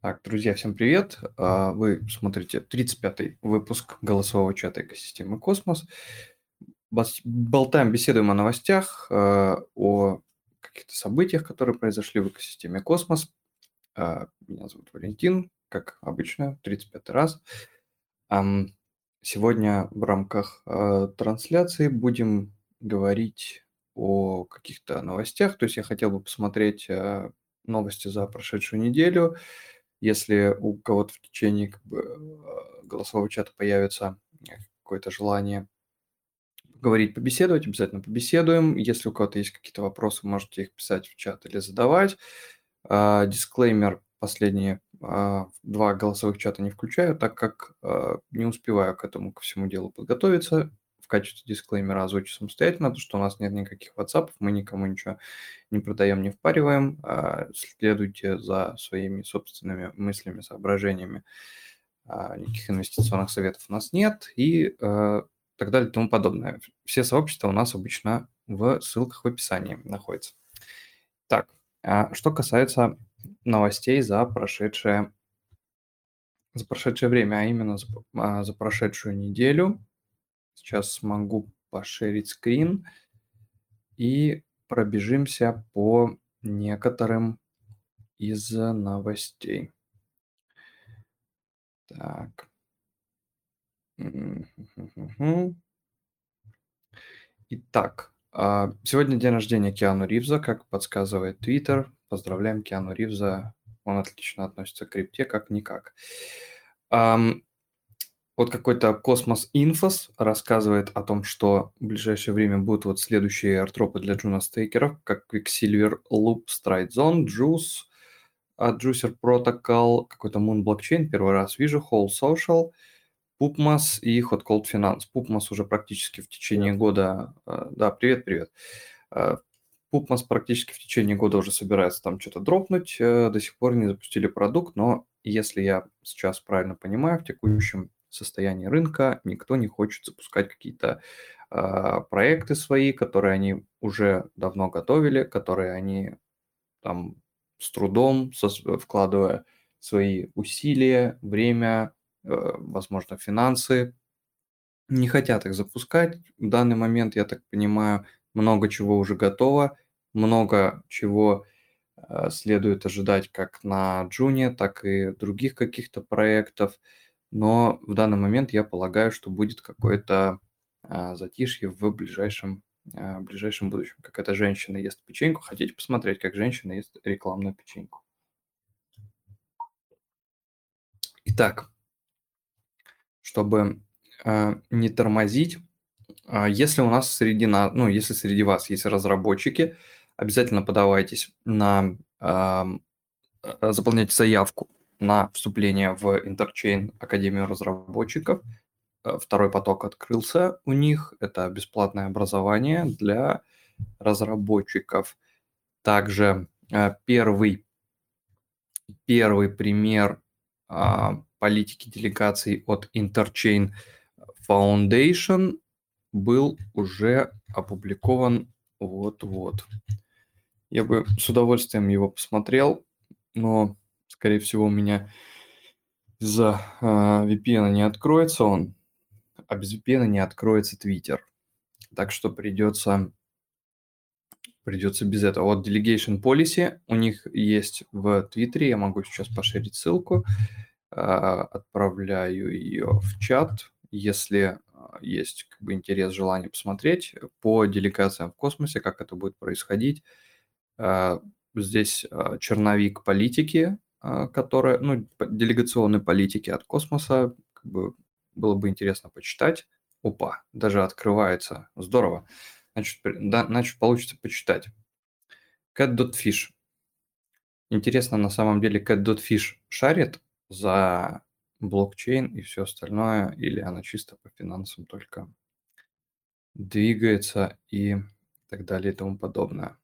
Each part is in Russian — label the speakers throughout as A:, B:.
A: Так, друзья, всем привет. А, Вы смотрите 35-й выпуск голосового чата экосистемы «Cosmos». Болтаем, беседуем о новостях, а, о каких-то событиях, которые произошли в экосистеме «Cosmos». А, Меня зовут Валентин, как обычно, 35-й раз. Сегодня в рамках а, трансляции будем говорить о каких-то новостях. То есть я хотел бы посмотреть а, новости за прошедшую неделю. Если у кого-то в течение как бы, а, голосового чата появится э, какое-то желание говорить, побеседовать, обязательно побеседуем. Если у кого-то есть какие-то вопросы, можете их писать в чат или задавать. А, Дисклеймер последние а, два голосовых чата не включаю, так как а, не успеваю к этому, ко всему делу подготовиться. В качестве дисклеймера озвучу самостоятельно, то, что у нас нет никаких WhatsApp, мы никому ничего не продаем, не впариваем. а Следуйте за своими собственными мыслями, соображениями. А, Никаких инвестиционных советов у нас нет и а, так далее и тому подобное. Все сообщества у нас обычно в ссылках в описании находятся. Так, что касается новостей за прошедшее, за прошедшее время, а именно за, за прошедшую неделю. Сейчас смогу пошерить скрин и пробежимся по некоторым из новостей. Так. Итак, а, сегодня день рождения Киану Ривза, как подсказывает Твиттер. Поздравляем Киану Ривза. Он отлично относится к крипте, как никак. Вот какой-то Cosmos Infos рассказывает о том, что в ближайшее время будут вот следующие airdrop ы для Juno стейкеров, как Quicksilver, Loop, Stride Zone, Juice, а, Juicer Protocol, какой-то Moon Blockchain, первый раз вижу, Whole Social, Pupmas и Hot Cold Finance. Pupmas уже практически в течение года... а, Да, привет, привет. А, Pupmas практически в течение года уже собирается там что-то дропнуть, э, до сих пор не запустили продукт, но если я сейчас правильно понимаю, в текущем состоянии рынка никто не хочет запускать какие-то а, проекты свои, которые они уже давно готовили, которые они там с трудом, со- вкладывая свои усилия, время, э, возможно, финансы, не хотят их запускать. В данный момент, я так понимаю, много чего уже готово, много чего э, следует ожидать как на Джуне, так и других каких-то проектов. Но в данный момент я полагаю, что будет какое-то а, затишье в ближайшем, а, ближайшем будущем. Какая-то женщина ест печеньку. Хотите посмотреть, как женщина ест рекламную печеньку? Итак, чтобы а, не тормозить, а, если у нас среди нас, ну, если среди вас есть разработчики, обязательно подавайтесь на, а, заполняйте заявку на вступление в Interchain Академию разработчиков. Э, Второй поток открылся у них. Это бесплатное образование для разработчиков. Также э, первый, первый пример а, политики делегаций от Interchain Foundation был уже опубликован вот-вот. Я бы с удовольствием его посмотрел, но, скорее всего, у меня из-за а, VPN не откроется он, а без VPN не откроется Twitter. Так что придется, придется без этого. Вот Delegation Policy у них есть в Твиттере, я могу сейчас поширить ссылку, а, отправляю ее в чат, если а, есть как бы интерес, желание посмотреть по делегациям в космосе, как это будет происходить. Здесь черновик политики, которая, ну, делегационной политики от космоса, как бы было бы интересно почитать. Опа, даже открывается. Здорово. Значит, да, значит получится почитать. Cat.fish. Интересно, на самом деле Cat.fish шарит за блокчейн и все остальное, или она чисто по финансам только двигается и так далее и тому подобное.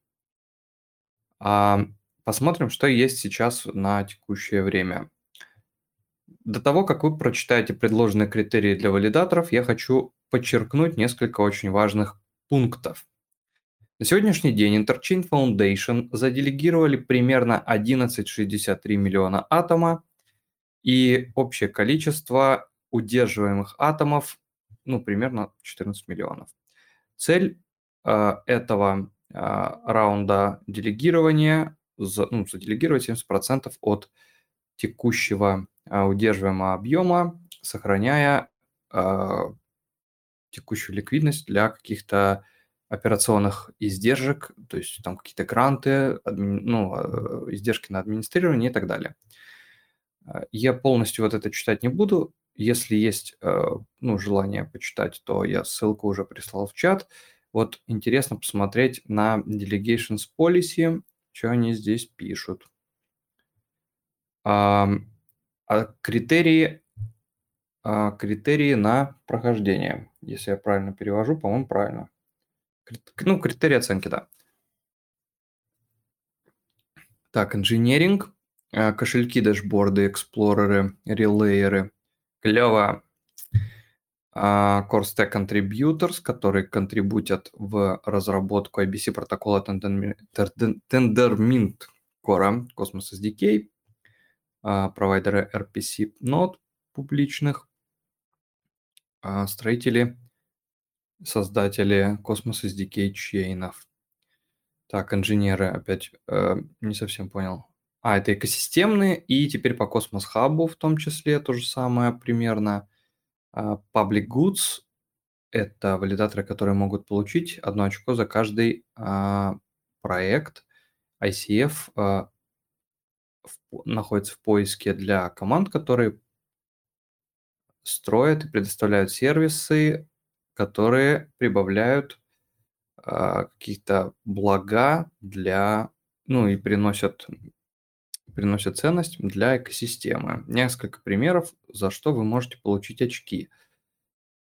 A: А, Посмотрим, что есть сейчас на текущее время. До того, как вы прочитаете предложенные критерии для валидаторов, я хочу подчеркнуть несколько очень важных пунктов. На сегодняшний день Interchain Foundation заделегировали примерно 11,63 миллиона атома, и общее количество удерживаемых атомов, ну, примерно 14 миллионов. Цель э, этого э, раунда делегирования, за, ну, заделегировать 70% от текущего э, удерживаемого объема, сохраняя э, текущую ликвидность для каких-то операционных издержек, то есть там какие-то гранты, адми, ну, э, издержки на администрирование и так далее. Э, я полностью вот это читать не буду. Если есть э, ну, желание почитать, то я ссылку уже прислал в чат. Вот интересно посмотреть на Delegations Policy, что они здесь пишут. А, а критерии, а, критерии на прохождение, если я правильно перевожу, по-моему, правильно. Ну, критерии оценки, да. Так, инженеринг, э, кошельки, дашборды, эксплореры, релейеры. Клево. А, Core Stack Contributors, которые контрибутят в разработку IBC протокола Tendermint Core, Cosmos SDK, а, провайдеры RPC нод публичных, а, строители создатели Cosmos SDK чейнов. Так, инженеры опять э, не совсем понял. А, это экосистемные, и теперь по Cosmos Hub в том числе то же самое примерно. Uh, Public Goods – это валидаторы, которые могут получить одно очко за каждый uh, проект. ICF в, находится в поиске для команд, которые строят и предоставляют сервисы которые прибавляют а, какие-то блага для, ну и приносят, приносят ценность для экосистемы. Несколько примеров, за что вы можете получить очки.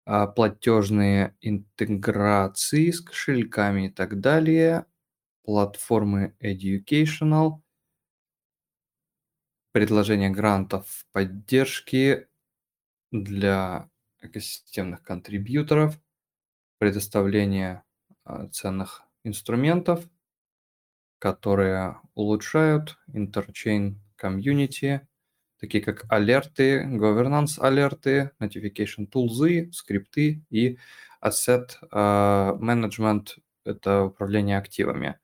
A: А, платежные интеграции с кошельками и так далее, платформы educational, предложение грантов поддержки для экосистемных контрибьюторов, предоставление а, ценных инструментов, которые улучшают интерчейн комьюнити, такие как алерты, governance алерты, notification tools, скрипты и asset uh, management – это управление активами.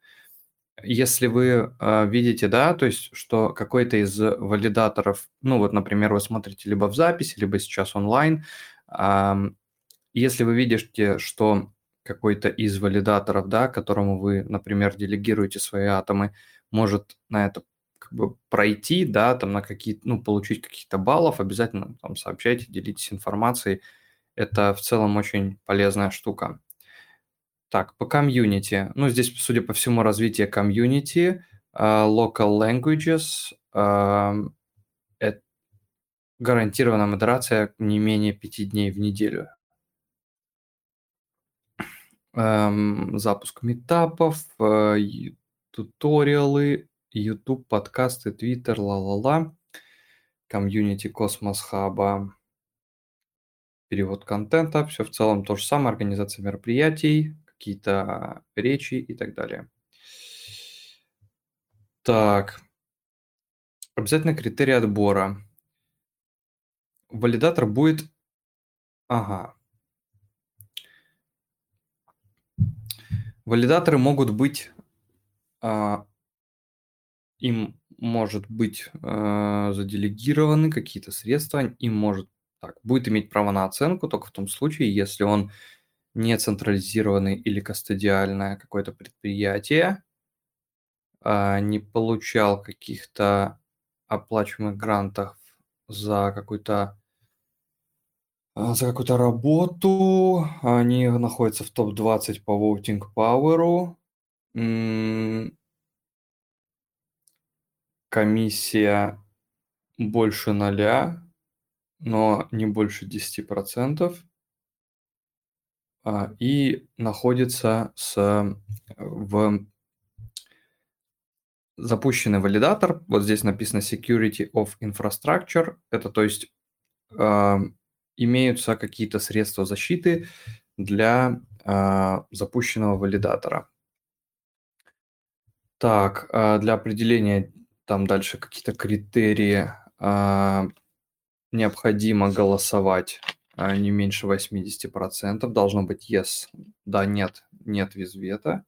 A: Если вы э, видите, да, то есть, что какой-то из валидаторов, ну вот, например, вы смотрите либо в записи, либо сейчас онлайн, если вы видите, что какой-то из валидаторов, да, которому вы, например, делегируете свои атомы, может на это как бы пройти, да, там на какие ну, получить каких-то баллов, обязательно там сообщайте, делитесь информацией. Это в целом очень полезная штука. Так, по комьюнити. Ну, здесь, судя по всему, развитие комьюнити, uh, local languages, uh, гарантированная модерация не менее пяти дней в неделю. Эм, запуск митапов, э, туториалы, YouTube, подкасты, Twitter, ла-ла-ла, комьюнити Cosmos Hub а, перевод контента, все в целом то же самое, организация мероприятий, какие-то речи и так далее. Так, обязательно критерии отбора валидатор будет... Ага. Валидаторы могут быть... А, им может быть а, заделегированы какие-то средства, им может так, будет иметь право на оценку только в том случае, если он не централизированный или кастодиальное какое-то предприятие, а, не получал каких-то оплачиваемых грантов за какую-то за какую-то работу. Они находятся в топ-20 по Voting Power. Комиссия больше ноля, но не больше 10%. А, и находится с, в запущенный валидатор. Вот здесь написано Security of Infrastructure. Это то есть имеются какие-то средства защиты для э, запущенного валидатора. Так, а, для определения там дальше какие-то критерии а, необходимо голосовать а, не меньше 80%. Должно быть yes, да, нет, нет визвета.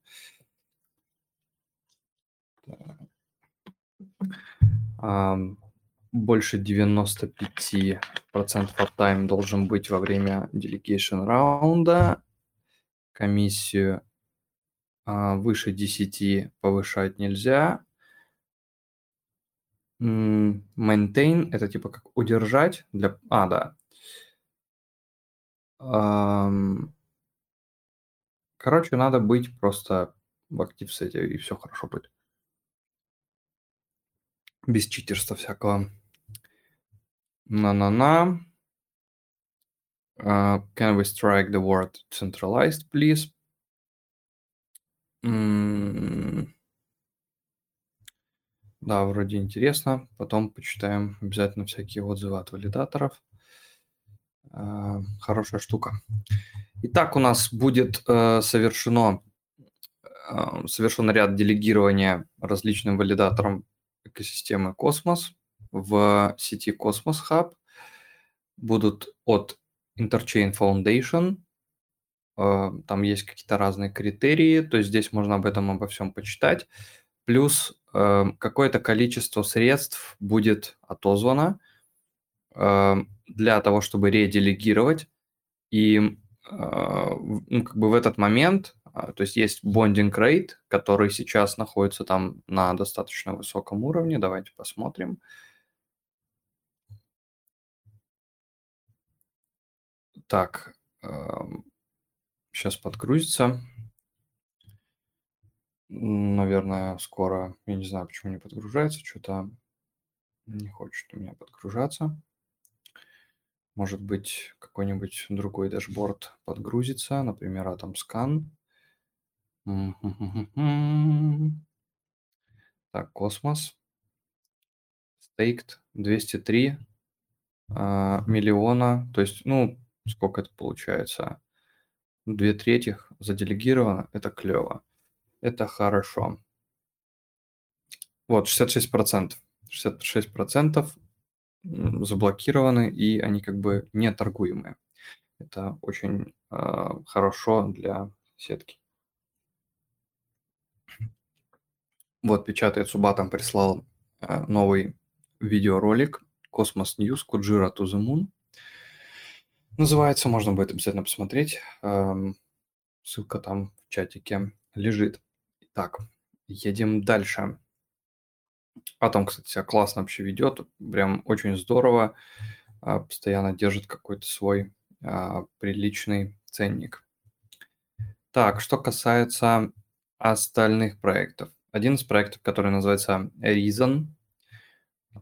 A: Больше 95% uptime должен быть во время delegation раунда. Комиссию выше 10 повышать нельзя. Maintain – это типа как удержать для... А, да. Короче, надо быть просто в актив сете, и все хорошо будет. Без читерства всякого. На-на-на. Uh, can we strike the word centralized, please? Mm. Да, вроде интересно. Потом почитаем обязательно всякие отзывы от валидаторов. Uh, хорошая штука. Итак, у нас будет uh, совершено, uh, совершен ряд делегирования различным валидаторам экосистемы Космос в сети Cosmos Hub. Будут от Interchain Foundation. Э, там есть какие-то разные критерии, то есть здесь можно об этом обо всем почитать. Плюс э, какое-то количество средств будет отозвано э, для того, чтобы ределегировать. И ну, как бы в этот момент а, то есть есть bonding rate, который сейчас находится там на достаточно высоком уровне. Давайте посмотрим. Так, сейчас подгрузится. Наверное, скоро, я не знаю, почему не подгружается, что-то не хочет у меня подгружаться. Может быть, какой-нибудь другой дашборд подгрузится, например, Atom Scan. Так, космос. Стейкт 203 а, миллиона. То есть, ну, сколько это получается? Две трети заделегировано. Это клево. Это хорошо. Вот, 66%. 66% заблокированы, и они как бы не торгуемые. Это очень э, хорошо для сетки. Вот, печатает Субатом прислал э, новый видеоролик Космос News Куджира to Moon. Называется, можно будет обязательно посмотреть. Эм, ссылка там в чатике лежит. Так, едем дальше. Атом, кстати, себя классно вообще ведет, прям очень здорово. А, постоянно держит какой-то свой а, приличный ценник. Так, что касается остальных проектов. Один из проектов, который называется Reason,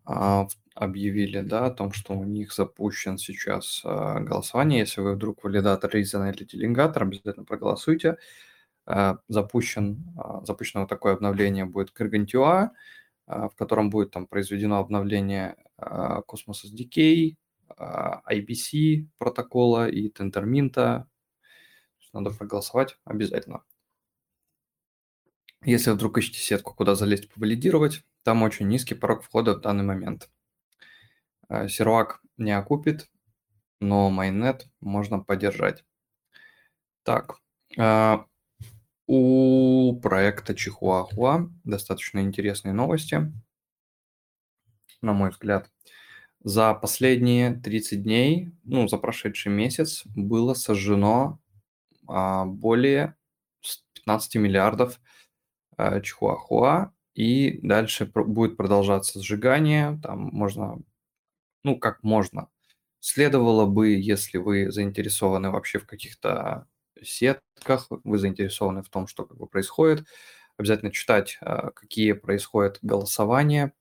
A: а, объявили да, о том, что у них запущен сейчас а, голосование. Если вы вдруг валидатор Reason или делегатор, обязательно проголосуйте. А, запущен, запущено вот такое обновление будет Gargantua, в котором будет там произведено обновление Cosmos SDK, IBC протокола и Tendermint. Надо проголосовать обязательно. Если вдруг ищете сетку, куда залезть повалидировать, там очень низкий порог входа в данный момент. Э, сервак не окупит, но майнет можно поддержать. Так, э, у проекта Чихуахуа достаточно интересные новости, на мой взгляд. За последние 30 дней, ну, за прошедший месяц было сожжено а, более 15 миллиардов Чихуахуа, и дальше будет продолжаться сжигание, там можно, ну как можно, следовало бы, если вы заинтересованы вообще в каких-то сетках, вы заинтересованы в том, что как бы происходит, обязательно читать, э, какие происходят голосования.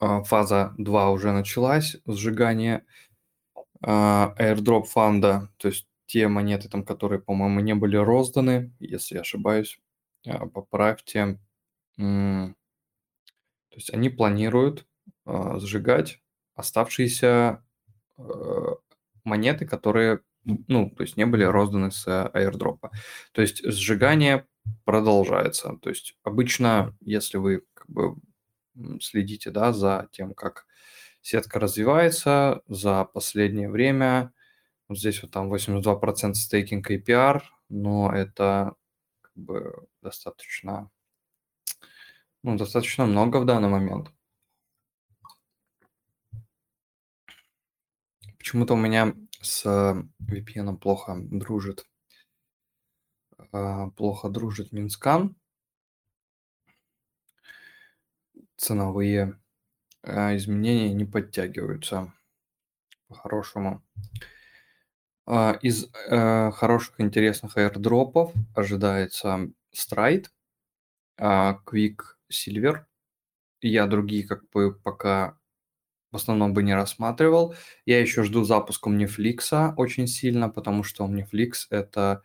A: Э, фаза 2 уже началась, сжигание airdrop фанда, то есть те монеты, там, которые, по-моему, не были розданы, если я ошибаюсь, а, поправьте. То есть они планируют а, сжигать оставшиеся э, монеты, которые, ну, то есть не были розданы с аирдропа. То есть сжигание продолжается. То есть обычно, если вы как бы следите да, за тем, как сетка развивается за последнее время, вот здесь вот там 82% стейкинг APR, но это как бы достаточно, ну, достаточно много в данный момент. Почему-то у меня с VPN плохо дружит. А, плохо дружит Mintscan. Ценовые а, изменения не подтягиваются по-хорошему. А, из э, хороших интересных airdropов ожидается Stride, Quick Silver. Я другие как бы пока в основном бы не рассматривал. Я еще жду запуска Omniflix очень сильно, потому что Omniflix это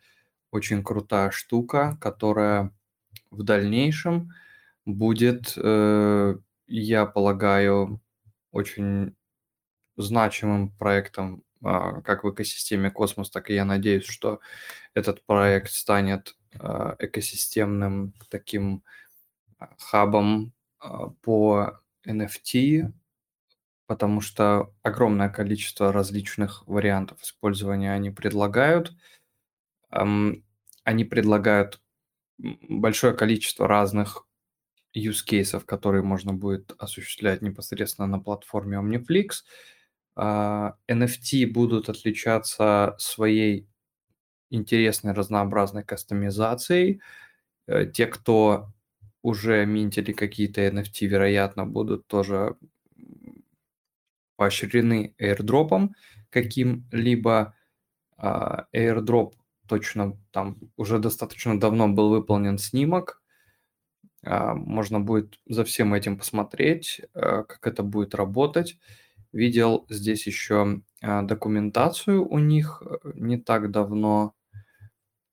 A: очень крутая штука, которая в дальнейшем будет, э, я полагаю, очень значимым проектом а, как в экосистеме Космос, так и я надеюсь, что этот проект станет а, экосистемным таким а, хабом по NFT, потому что огромное количество различных вариантов использования они предлагают. Они предлагают большое количество разных use cases, которые можно будет осуществлять непосредственно на платформе OmniFlix. NFT будут отличаться своей интересной разнообразной кастомизацией. Э, те, кто уже минтили какие-то NFT, вероятно, будут тоже поощрены airdropом каким-либо. А, airdrop точно там уже достаточно давно был выполнен снимок. А, можно будет за всем этим посмотреть, э, как это будет работать. Видел здесь еще а, документацию у них э, не так давно.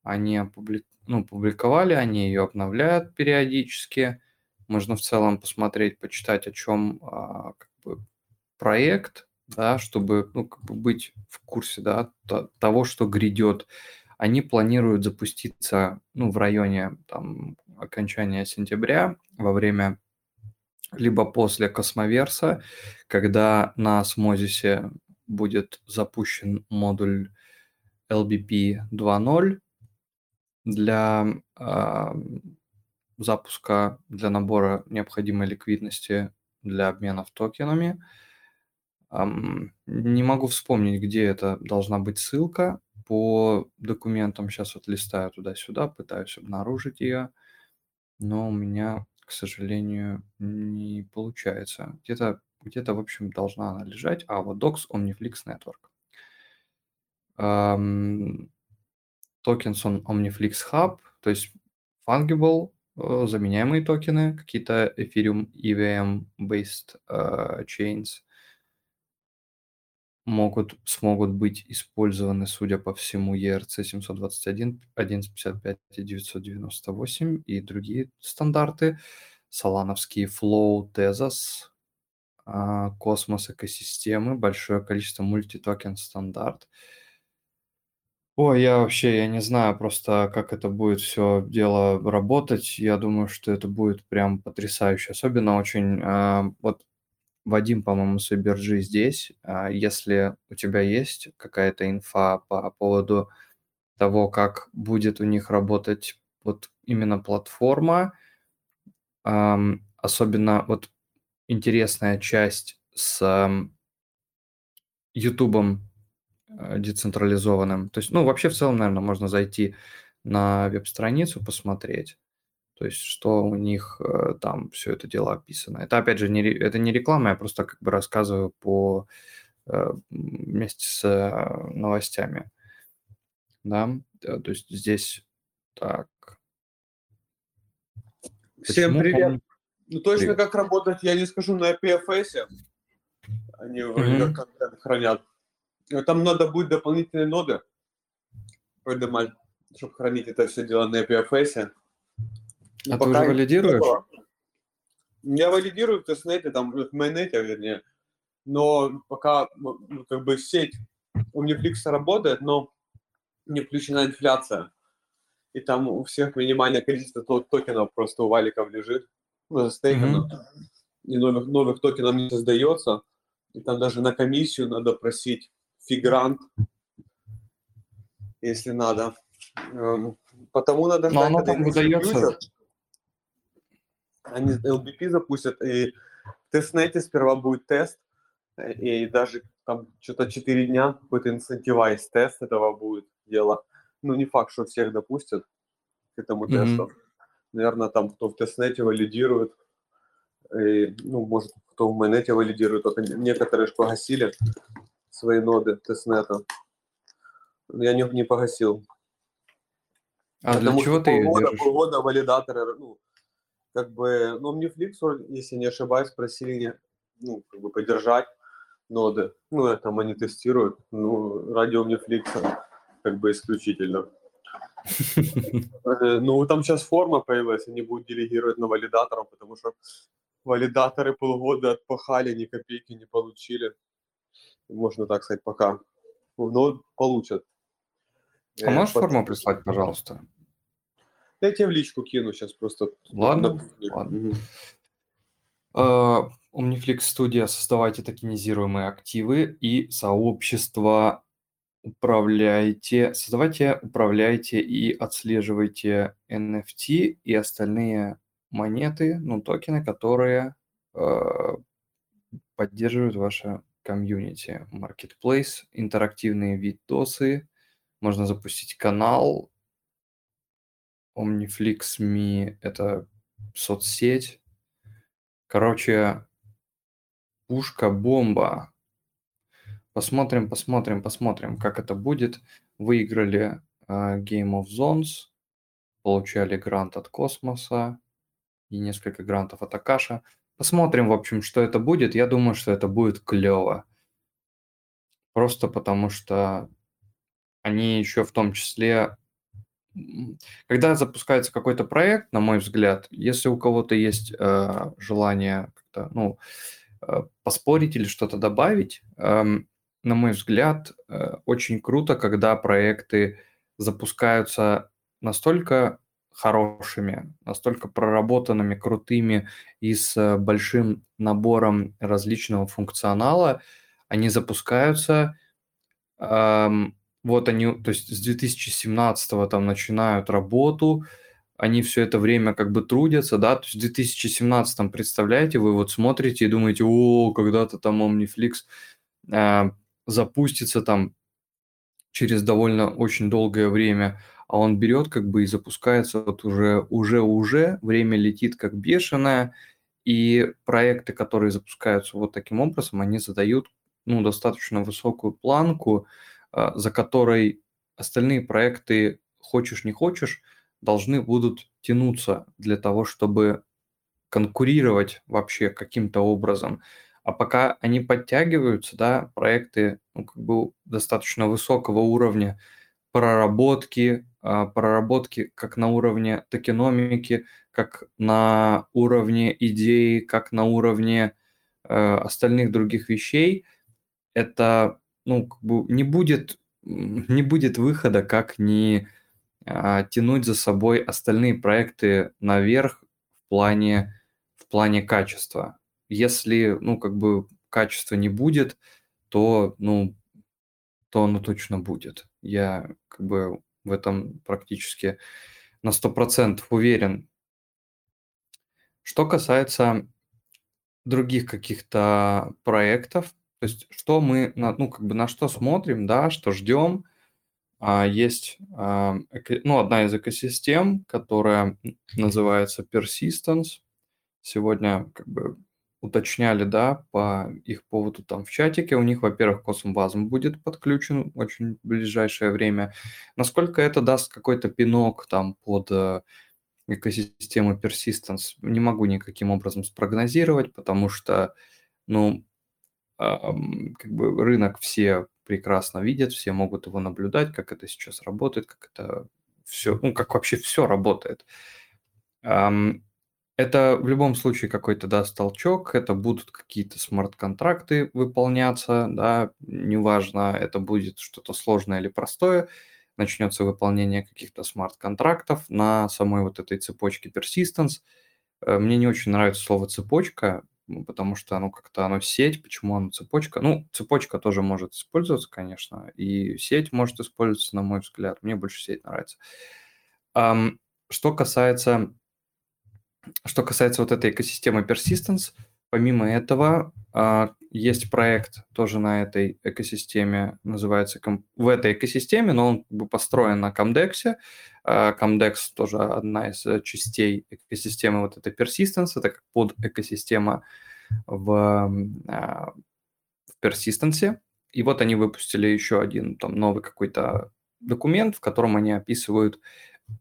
A: Они опубли... ну, публиковали, они ее обновляют периодически. Можно в целом посмотреть, почитать, о чем а, как бы, проект, да, чтобы ну, как бы быть в курсе да, того, что грядет. Они планируют запуститься ну, в районе там, окончания сентября во время либо после Cosmoverse а, когда на Osmosis е будет запущен модуль LBP 2.0 для э, запуска, для набора необходимой ликвидности для обменов токенами. Um, не могу вспомнить, где это должна быть ссылка по документам. Сейчас вот листаю туда-сюда, пытаюсь обнаружить ее, но у меня к сожалению, не получается. Где-то, где-то, в общем, должна она лежать. А, вот Docs Omniflix Network. Um, tokens on Omniflix Hub, то есть fungible, э, заменяемые токены, какие-то Ethereum EVM-based uh, chains могут, смогут быть использованы, судя по всему, ERC 721, 1155 и 998 и другие стандарты, солановские Flow, Tezos, Cosmos экосистемы, большое количество multi-token standard. Ой, я вообще, я не знаю просто, как это будет все дело работать. Я думаю, что это будет прям потрясающе. Особенно очень, а, вот Вадим, по-моему, с Иберджи здесь. А если у тебя есть какая-то инфа по поводу того, как будет у них работать вот именно платформа, особенно вот интересная часть с Ютубом э, децентрализованным. То есть, ну, вообще в целом, наверное, можно зайти на веб-страницу, посмотреть. То есть, что у них э, там все это дело описано. Это, опять же, не, это не реклама, я просто как бы рассказываю по э, вместе с э, новостями. Да, то есть здесь так.
B: Всем Почему привет. Он... Ну, точно привет. как работать, я не скажу на PFS. Они mm-hmm. контент хранят. Там надо будет дополнительные ноды придумать, чтобы хранить это все дело на PFS.
A: Ну, а ты уже валидируешь?
B: Я валидирую в тестнете, там, в майонете, вернее. Но пока ну, как бы сеть у Netflix работает, но не включена инфляция. и там у всех минимальное количество токенов просто у валиков лежит, ну, застейкано, mm-hmm. и новых, новых токенов не создается, и там даже на комиссию надо просить фигрант, если надо. Эм, потому надо
A: ждать, Но оно там выдается.
B: Они LBP запустят, и в тестнете сперва будет тест, и даже там что-то 4 дня какой-то инцентивайз тест этого будет дело. Ну, не факт, что всех допустят к этому mm-hmm. тесту. Наверное, там кто в тестнете валидирует, и, ну, может, кто в майонете валидирует, только некоторые же погасили свои ноды тестнета. Я не, не погасил.
A: А Потому для чего ты
B: полгода,
A: держишь?
B: Полгода валидаторы, ну, как бы, ну, Omniflix, если не ошибаюсь, просили, ну, как бы поддержать ноды. Ну, это они тестируют. Ну, ради Omniflix как бы исключительно. Э, ну, там сейчас форма появилась, они будут делегировать на валидаторов, потому что валидаторы полгода отпахали, ни копейки не получили. Можно так сказать, пока. Но получат.
A: А можешь Под... форму прислать, пожалуйста?
B: Я тебе в личку кину сейчас просто.
A: Ладно, ладно. Omniflix студия создавайте токенизируемые активы и сообщество управляйте, создавайте, управляйте и отслеживайте NFT и остальные монеты, ну, токены, которые э, поддерживают ваше комьюнити. Marketplace, интерактивные видосы, можно запустить канал. Omniflix.me – это соцсеть. Короче, пушка-бомба. Посмотрим, посмотрим, посмотрим, как это будет. Выиграли uh, Game of Zones, получали грант от Космоса и несколько грантов от Акаша. Посмотрим, в общем, что это будет. Я думаю, что это будет клево. Просто потому что они еще в том числе когда запускается какой-то проект, на мой взгляд, если у кого-то есть э, желание как-то, ну, э, поспорить или что-то добавить, э, на мой взгляд, э, очень круто, когда проекты запускаются настолько хорошими, настолько проработанными, крутыми и с э, большим набором различного функционала, они запускаются, эм, вот они, то есть с 2017 там начинают работу, они все это время как бы трудятся, да, то есть в 2017, представляете, вы вот смотрите и думаете, о, когда-то там Omniflix э, запустится там через довольно очень долгое время, а он берет как бы и запускается вот уже, уже, уже, время летит как бешеное, и проекты, которые запускаются вот таким образом, они задают ну, достаточно высокую планку, за которой остальные проекты, хочешь не хочешь, должны будут тянуться для того, чтобы конкурировать вообще каким-то образом. А пока они подтягиваются, да, проекты ну, как бы достаточно высокого уровня проработки, а, проработки как на уровне токеномики, как на уровне идеи, как на уровне э, остальных других вещей, это ну, как бы не будет, не будет выхода, как не а, тянуть за собой остальные проекты наверх в плане, в плане качества. Если, ну, как бы качества не будет, то, ну, то оно точно будет. Я как бы в этом практически на 100% уверен. Что касается других каких-то проектов, то есть, что мы, ну, как бы на что смотрим, да, что ждем. А, есть, а, ну, одна из экосистем, которая называется Persistence. Сегодня, как бы, уточняли, да, по их поводу там в чатике. У них, во-первых, Космбазм будет подключен очень в ближайшее время. Насколько это даст какой-то пинок там под э, экосистему Persistence, не могу никаким образом спрогнозировать, потому что, ну, как бы рынок все прекрасно видят, все могут его наблюдать, как это сейчас работает, как это все, ну, как вообще все работает. Это в любом случае какой-то даст толчок, это будут какие-то смарт-контракты выполняться, да, неважно, это будет что-то сложное или простое, начнется выполнение каких-то смарт-контрактов на самой вот этой цепочке persistence. Э, мне не очень нравится слово цепочка, потому что оно как-то, оно сеть, почему оно цепочка? Ну, цепочка тоже может использоваться, конечно, и сеть может использоваться, на мой взгляд. Мне больше сеть нравится. Что касается, что касается вот этой экосистемы persistence, помимо этого, а, есть проект тоже на этой экосистеме, называется в этой экосистеме, но он построен на Comdex. А, Comdex тоже одна из частей экосистемы вот этой persistence, это как под экосистема в, а, в persistence. И вот они выпустили еще один там новый какой-то документ, в котором они описывают,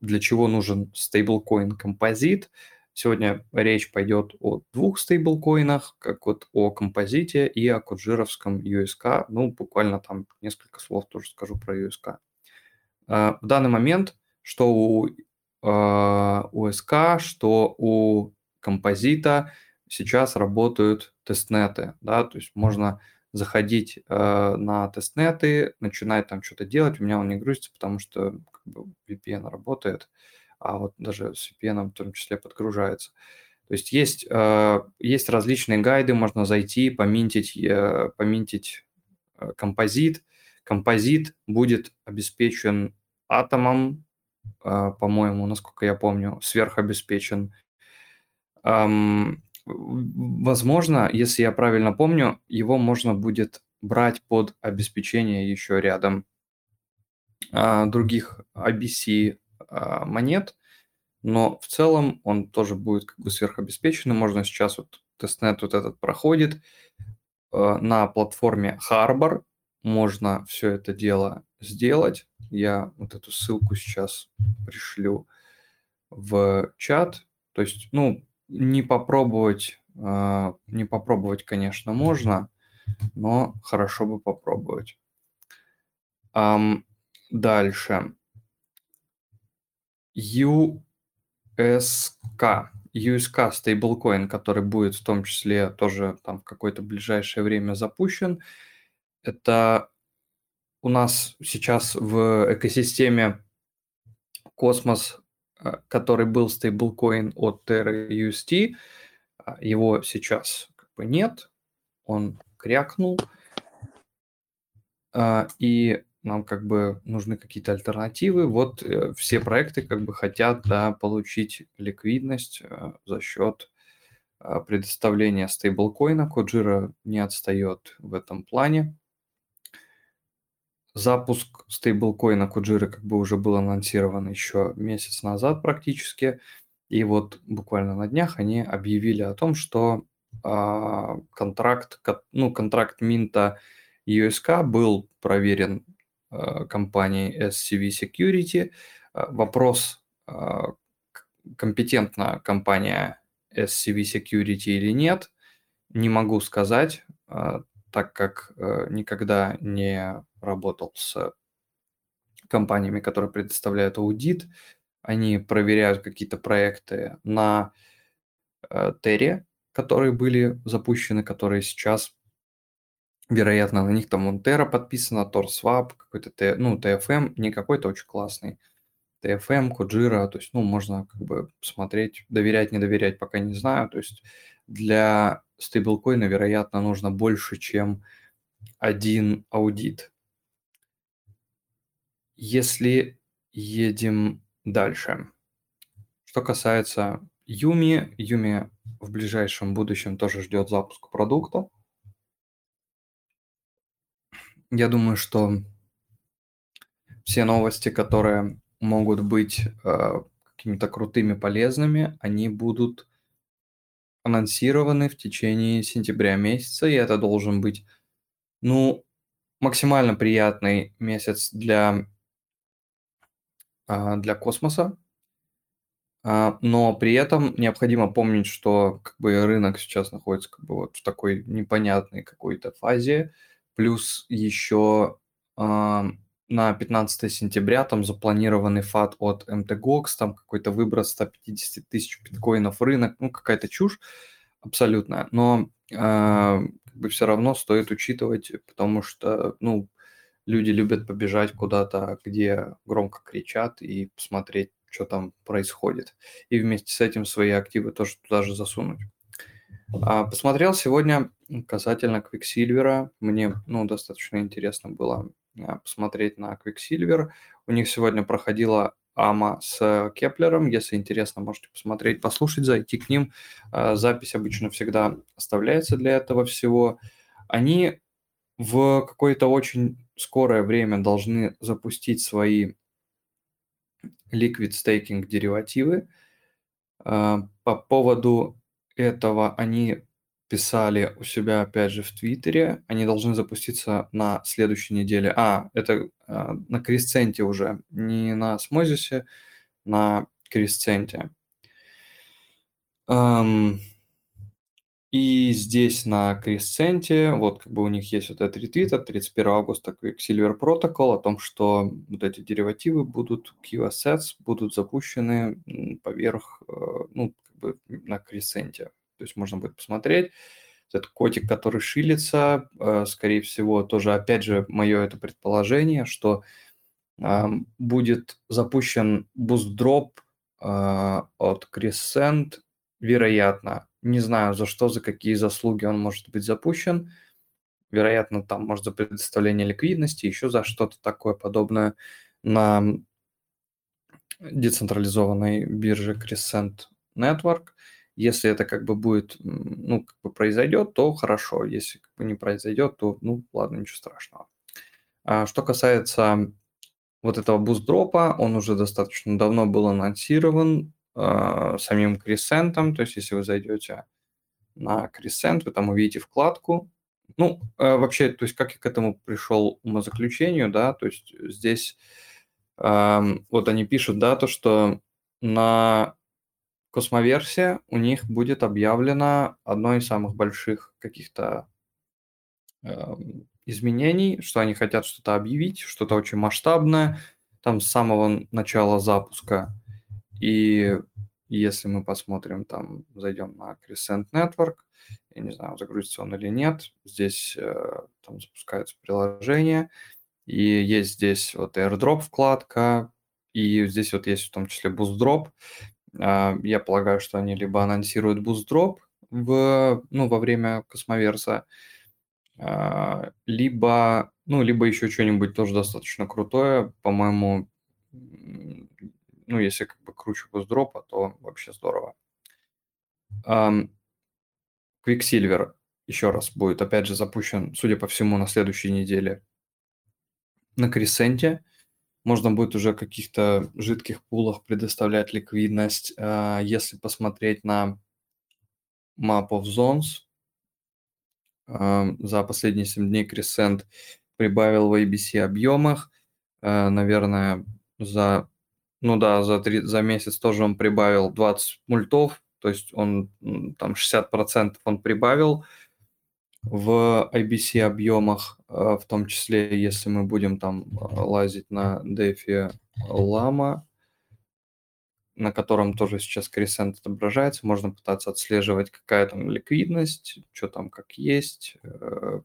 A: для чего нужен стейблкоин композит, Сегодня речь пойдет о двух стейблкоинах, как вот о композите и о коджировском USK. Ну, буквально там несколько слов тоже скажу про USK. А, в данный момент, что у USK, а, что у композита сейчас работают тестнеты, да, то есть можно заходить э, на тестнеты, начинать там что-то делать. У меня он не грузится, потому что как бы, VPN работает а вот даже с VPN в том числе подгружается. То есть есть, э, есть различные гайды, можно зайти, поминтить, э, поминтить э, композит. Композит будет обеспечен атомом, по-моему, насколько я помню, сверхобеспечен. Возможно, если я правильно помню, его можно будет брать под обеспечение еще рядом других ABC а, монет, но в целом он тоже будет как бы сверхобеспеченным. Можно сейчас вот тестнет вот этот проходит а, на платформе Harbor. Можно все это дело сделать. Я вот эту ссылку сейчас пришлю в чат. То есть, ну, не попробовать, а, не попробовать, конечно, можно, но хорошо бы попробовать. Дальше. USK, USK стейблкоин, который будет в том числе тоже там в какое-то ближайшее время запущен. Это у нас сейчас в экосистеме Космос, э, который был стейблкоин от Terra UST, а его сейчас как бы нет, он крякнул. А, и нам как бы нужны какие-то альтернативы. Вот э, все проекты как бы хотят да, получить ликвидность э, за счет э, предоставления стейблкоина. Коджира не отстает в этом плане. Запуск стейблкоина Коджира как бы уже был анонсирован еще месяц назад практически. И вот буквально на днях они объявили о том, что э, контракт, ну, контракт Минта USK был проверен компании SCV Security. Э, вопрос, э, компетентна компания SCV Security или нет, не могу сказать, так как никогда не работал с компаниями, которые предоставляют аудит. Они проверяют какие-то проекты на Терре, которые были запущены, которые сейчас Вероятно, на них там Монтера подписано, TorSwap, какой-то, Т, ну, TFM, не какой-то очень классный. TFM, Kujira, то есть, ну, можно как бы смотреть, доверять, не доверять, пока не знаю. То есть для стейблкоина, вероятно, нужно больше, чем один аудит. Если едем дальше. Что касается Юми, Юми в ближайшем будущем тоже ждет запуск продукта. Я думаю, что все новости, которые могут быть э, какими-то крутыми, полезными, они будут анонсированы в течение сентября месяца, и это должен быть, ну, максимально приятный месяц для, э, для космоса. Э, но при этом необходимо помнить, что как бы рынок сейчас находится как бы вот в такой непонятной какой-то фазе, Плюс еще э, на 15 сентября там запланированный фат от MTGOX, там какой-то выброс 150 тысяч биткоинов рынок, ну какая-то чушь абсолютная. Но э, как бы все равно стоит учитывать, потому что, ну, люди любят побежать куда-то, где громко кричат и посмотреть, что там происходит. И вместе с этим свои активы тоже туда же засунуть. А, посмотрел сегодня касательно Quicksilver. Мне ну, достаточно интересно было а, посмотреть на Quicksilver. У них сегодня проходила АМА с Кеплером. Если интересно, можете посмотреть, послушать, зайти к ним. А, запись обычно всегда оставляется для этого всего. Они в какое-то очень скорое время должны запустить свои liquid staking деривативы. По поводу этого они писали у себя опять же в Твиттере. Они должны запуститься на следующей неделе. А, это а, на Крисценте уже, не на Смозисе, на Крисценте. Um, и здесь на Крисценте, вот как бы у них есть вот этот ретвит от 31 августа Quicksilver Protocol о том, что вот эти деривативы будут, QSS будут запущены поверх, э, ну, бы на Крисценте. То есть можно будет посмотреть. Этот котик, который шилится, э, скорее всего, тоже, опять же, мое это предположение, что будет запущен boost drop э, от Crescent, вероятно, не знаю, за что, за какие заслуги он может быть запущен. Вероятно, там, может, за предоставление ликвидности, еще за что-то такое подобное на децентрализованной бирже Crescent Network. Если это как бы будет, ну, как бы произойдет, то хорошо. Если как бы не произойдет, то, ну, ладно, ничего страшного. А что касается вот этого буст-дропа, он уже достаточно давно был анонсирован, э, самим Крисентом. То есть, если вы зайдете на Крисент, вы там увидите вкладку. Ну, э, вообще, то есть, как я к этому пришел умозаключению, да, то есть здесь э, вот они пишут, да, то, что на Космоверсия у них будет объявлено одно из самых больших каких-то э, изменений, что они хотят что-то объявить, что-то очень масштабное, там с самого начала запуска – и если мы посмотрим, там, зайдем на Crescent Network, я не знаю, загрузится он или нет, здесь э, там запускается приложение, и есть здесь вот AirDrop вкладка, и здесь вот есть в том числе Boost Drop. Э, я полагаю, что они либо анонсируют Drop в, ну, во время Космоверса, э, либо, ну, либо еще что-нибудь тоже достаточно крутое. По-моему, ну, если как бы круче госдропа, то вообще здорово. Quicksilver еще раз будет, опять же, запущен, судя по всему, на следующей неделе на Крисенте. Можно будет уже в каких-то жидких пулах предоставлять ликвидность. Uh, если посмотреть на Map of Zones, uh, за последние 7 дней Crescent прибавил в ABC объемах. Uh, наверное, за ну да, за, три, за месяц тоже он прибавил 20 мультов, то есть он там 60% он прибавил в IBC объемах, а, в том числе, если мы будем там а, лазить на DeFi Lama, на котором тоже сейчас Crescent отображается, можно пытаться отслеживать, какая там ликвидность, что там как есть. Э,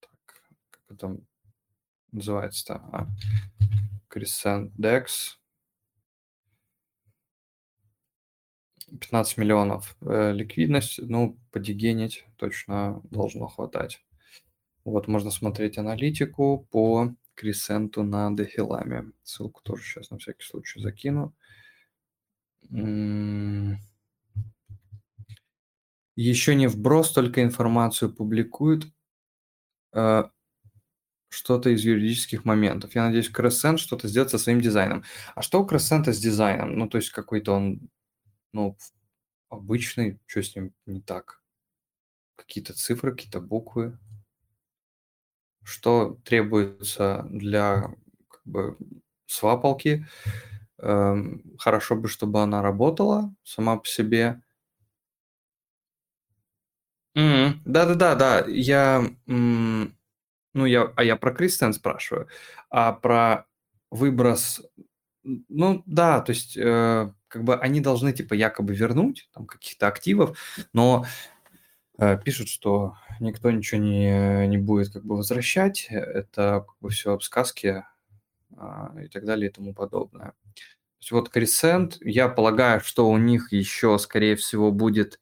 A: так, как это называется-то? А, Crescent DEX. 15 миллионов э, ликвидность, ну, подегенить точно должно хватать. Вот, можно смотреть аналитику по Крисенту на Дехиламе. Ссылку тоже сейчас на всякий случай закину. Еще не вброс, только информацию публикуют. Э, что-то из юридических моментов. Я надеюсь, Crescent что-то сделает со своим дизайном. А что у Crescent с дизайном? Ну, то есть какой-то он ну, обычный, что с ним не так? Какие-то цифры, какие-то буквы. Что требуется для как бы, свапалки? Эм, хорошо бы, чтобы она работала сама по себе. М, Да-да-да, да. Я, ну, я, а я про Кристен спрашиваю, а про выброс, ну, да, то есть э, как бы они должны типа якобы вернуть там каких-то активов, но Э, пишут, что никто ничего не, не будет как бы возвращать, это как бы все сказки а, и так далее и тому подобное. То есть вот Crescent, я полагаю, что у них еще, скорее всего, будет,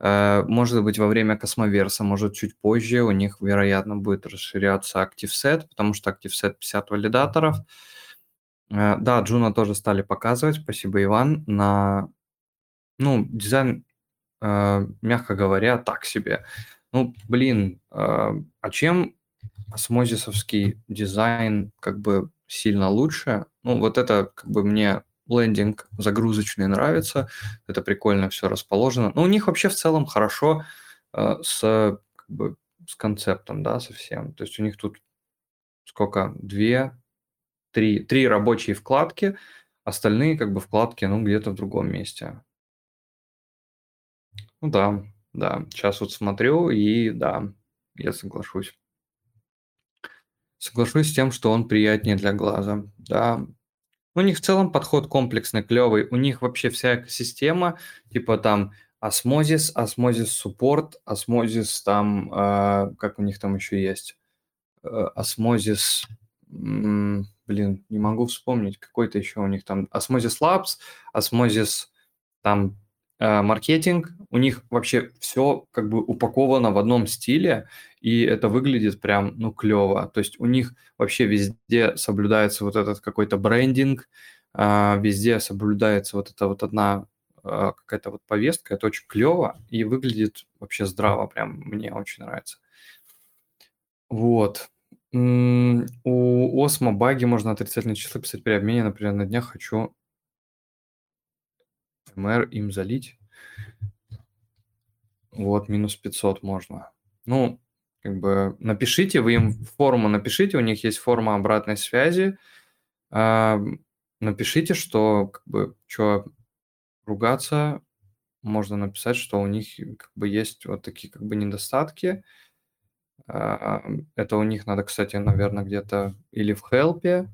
A: э, может быть, во время Cosmoverse а, может, чуть позже, у них, вероятно, будет расширяться active set, потому что active set 50 валидаторов. Э, да, Juno тоже стали показывать, спасибо, Иван, на... Ну, дизайн э, мягко говоря, так себе. Ну, блин, э, а чем Osmosis овский дизайн как бы сильно лучше? Ну, вот это как бы мне лендинг загрузочный нравится, это прикольно все расположено. Ну, у них вообще в целом хорошо э, с, как бы, с концептом, да, совсем. То есть у них тут сколько? Две, три, три рабочие вкладки, остальные как бы вкладки, ну, где-то в другом месте. Ну да, да. Сейчас вот смотрю, и да, я соглашусь. Соглашусь с тем, что он приятнее для глаза. Да. У них в целом подход комплексный, клевый. У них вообще вся экосистема, типа там Osmosis, Osmosis Support, Osmosis там, э, как у них там еще есть, э, Osmosis, блин, не могу вспомнить, какой-то еще у них там, Osmosis Labs, Osmosis там Э, маркетинг, у них вообще все как бы упаковано в одном стиле, и это выглядит прям, ну, клево. То есть у них вообще везде соблюдается вот этот какой-то брендинг, а, везде соблюдается вот эта вот одна а, какая-то вот повестка, это очень клево и выглядит вообще здраво, прям мне очень нравится. Вот. У Осмо баги можно отрицательные числа писать при обмене, например, на днях хочу МР им залить. Вот, минус 500 можно. Ну, как бы напишите, вы им форму напишите, у них есть форма обратной связи. А, напишите, что как бы что ругаться, можно написать, что у них как бы есть вот такие как бы недостатки. А, это у них надо, кстати, наверное, где-то или в хелпе,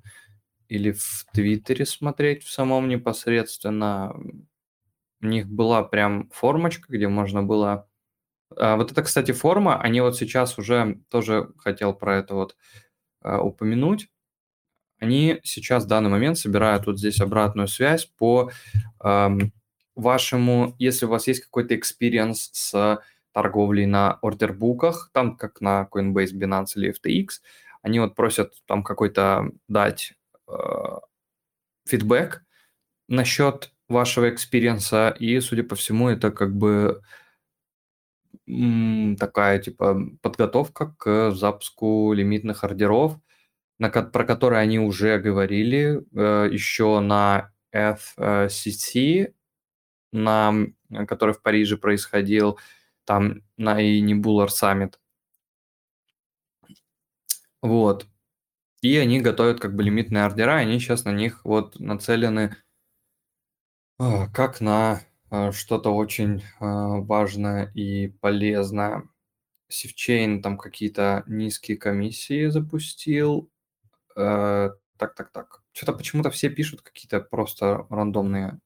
A: или в Твиттере смотреть в самом непосредственно. У них была прям формочка, где можно было... А, вот это, кстати, форма, они вот сейчас уже тоже хотел про это вот а, упомянуть. Они сейчас в данный момент собирают вот здесь обратную связь по вашему, если у вас есть какой-то experience с торговлей на ордербуках, там как на Coinbase, Binance или FTX, они вот просят там какой-то дать э, насчет вашего experience а, и, судя по всему, это как бы такая, типа, подготовка к запуску лимитных ордеров, на, про которые они уже говорили э, еще на EthCC, на, который в Париже происходил, там на Nebular Summit. Вот. И они готовят как бы лимитные ордера, они сейчас на них вот нацелены а, как на а, что-то очень а, важное и полезное. Sifchain там какие-то низкие комиссии запустил. Э, так, так, так. Что-то почему-то все пишут какие-то просто рандомные,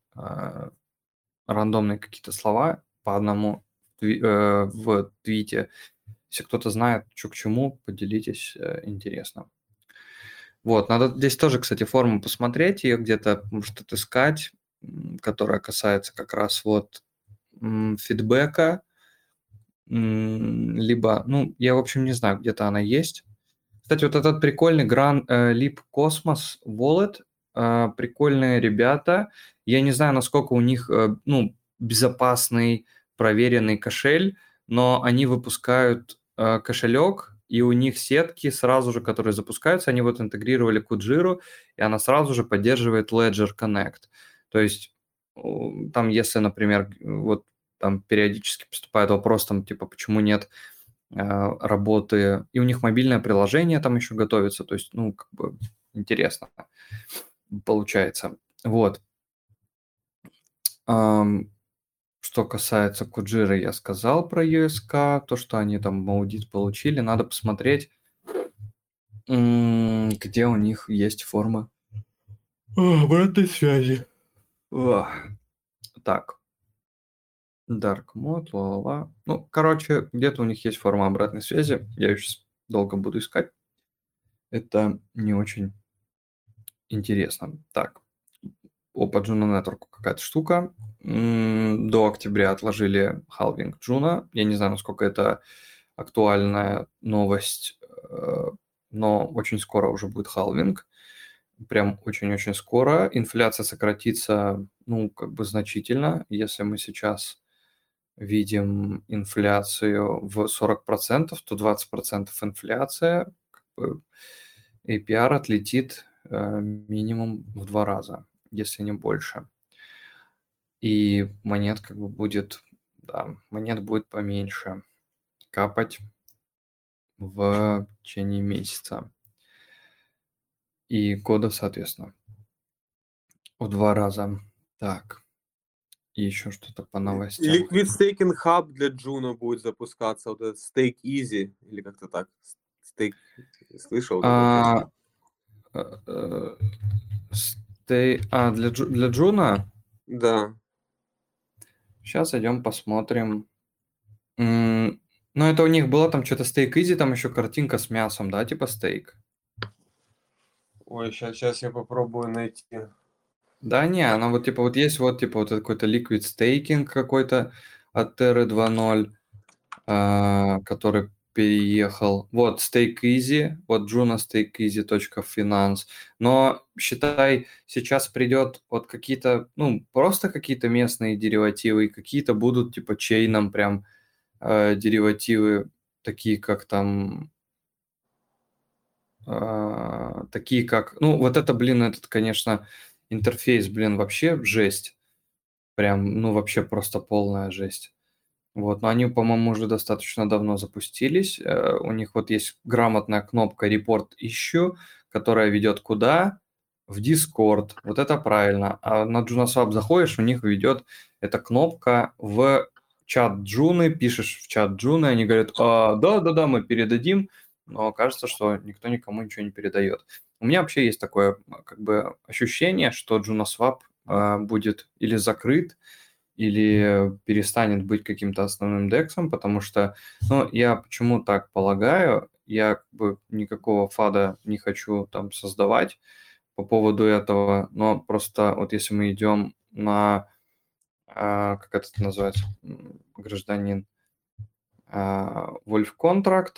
A: рандомные какие-то слова по одному в твите. Если кто-то знает, что к чему, поделитесь, э, интересно. Вот, надо здесь тоже, кстати, форму посмотреть, ее где-то может отыскать которая касается как раз вот фидбэка, либо, ну, я, в общем, не знаю, где-то она есть. Кстати, вот этот прикольный Grand э, Leap Cosmos Wallet, э, прикольные ребята. Я не знаю, насколько у них, э, ну, безопасный, проверенный кошель, но они выпускают кошелек, и у них сетки сразу же, которые запускаются, они вот интегрировали Kujiro, и она сразу же поддерживает Ledger Connect. То есть там, если, например, вот там периодически поступает вопрос, там, типа, почему нет э, работы, и у них мобильное приложение там еще готовится, то есть, ну, как бы интересно получается. Вот. Что касается Куджира, я сказал про USK, то, что они там аудит получили, надо посмотреть, где у них есть форма обратной связи. Так. Dark mode, ла-ла-ла. Ну, короче, где-то у них есть форма обратной связи. Я ее сейчас долго буду искать. Это не очень интересно. Так, о, по Juno Network какая-то штука. До октября отложили халвинг Juno. Я не знаю, насколько это актуальная новость, э, но очень скоро уже будет халвинг. Прям очень-очень скоро. Инфляция сократится, ну, как бы значительно. Если мы сейчас видим инфляцию в 40%, то 20% инфляция, как бы APR отлетит э, минимум в два раза, если не больше. И монет как бы будет, да, монет будет поменьше капать в течение месяца. И года, соответственно, в два раза. Так. И еще что-то по новостям.
B: Liquid Staking Hub для Juno будет запускаться. Вот этот Stake Easy, или как-то так. Stake, слышал?
A: А, стей... а для, для Juno?
B: Да.
A: Сейчас идем посмотрим. Ну, это у них было там что-то StakeEasy, там еще картинка с мясом, да, типа стейк.
B: Ой, сейчас, сейчас я попробую найти.
A: Да не, она вот типа вот есть вот типа вот какой-то liquid staking какой-то от Terra 2.0, а, который переехал. Вот Stake Easy, вот Juno Finance. Но считай, сейчас придет вот какие-то, ну, просто какие-то местные деривативы, какие-то будут типа чейном прям э, деривативы, такие как там э, такие как, ну, вот это, блин, этот, конечно, интерфейс, блин, вообще жесть. Прям, ну, вообще просто полная жесть. Вот, но они, по-моему, уже достаточно давно запустились. Э, у них вот есть грамотная кнопка Report Issue, которая ведет куда? В Discord. Вот это правильно. А на JunoSwap заходишь, у них ведет эта кнопка в чат Джуны, пишешь в чат Джуны, они говорят, а, да-да-да, мы передадим, но кажется, что никто никому ничего не передает. У меня вообще есть такое как бы ощущение, что JunoSwap э, будет или закрыт, или перестанет быть каким-то основным дексом, потому что, ну, я почему так полагаю, я как бы никакого фада не хочу там создавать по поводу этого, но просто вот если мы идем на, а, как это называется, гражданин, а, Wolf Contract,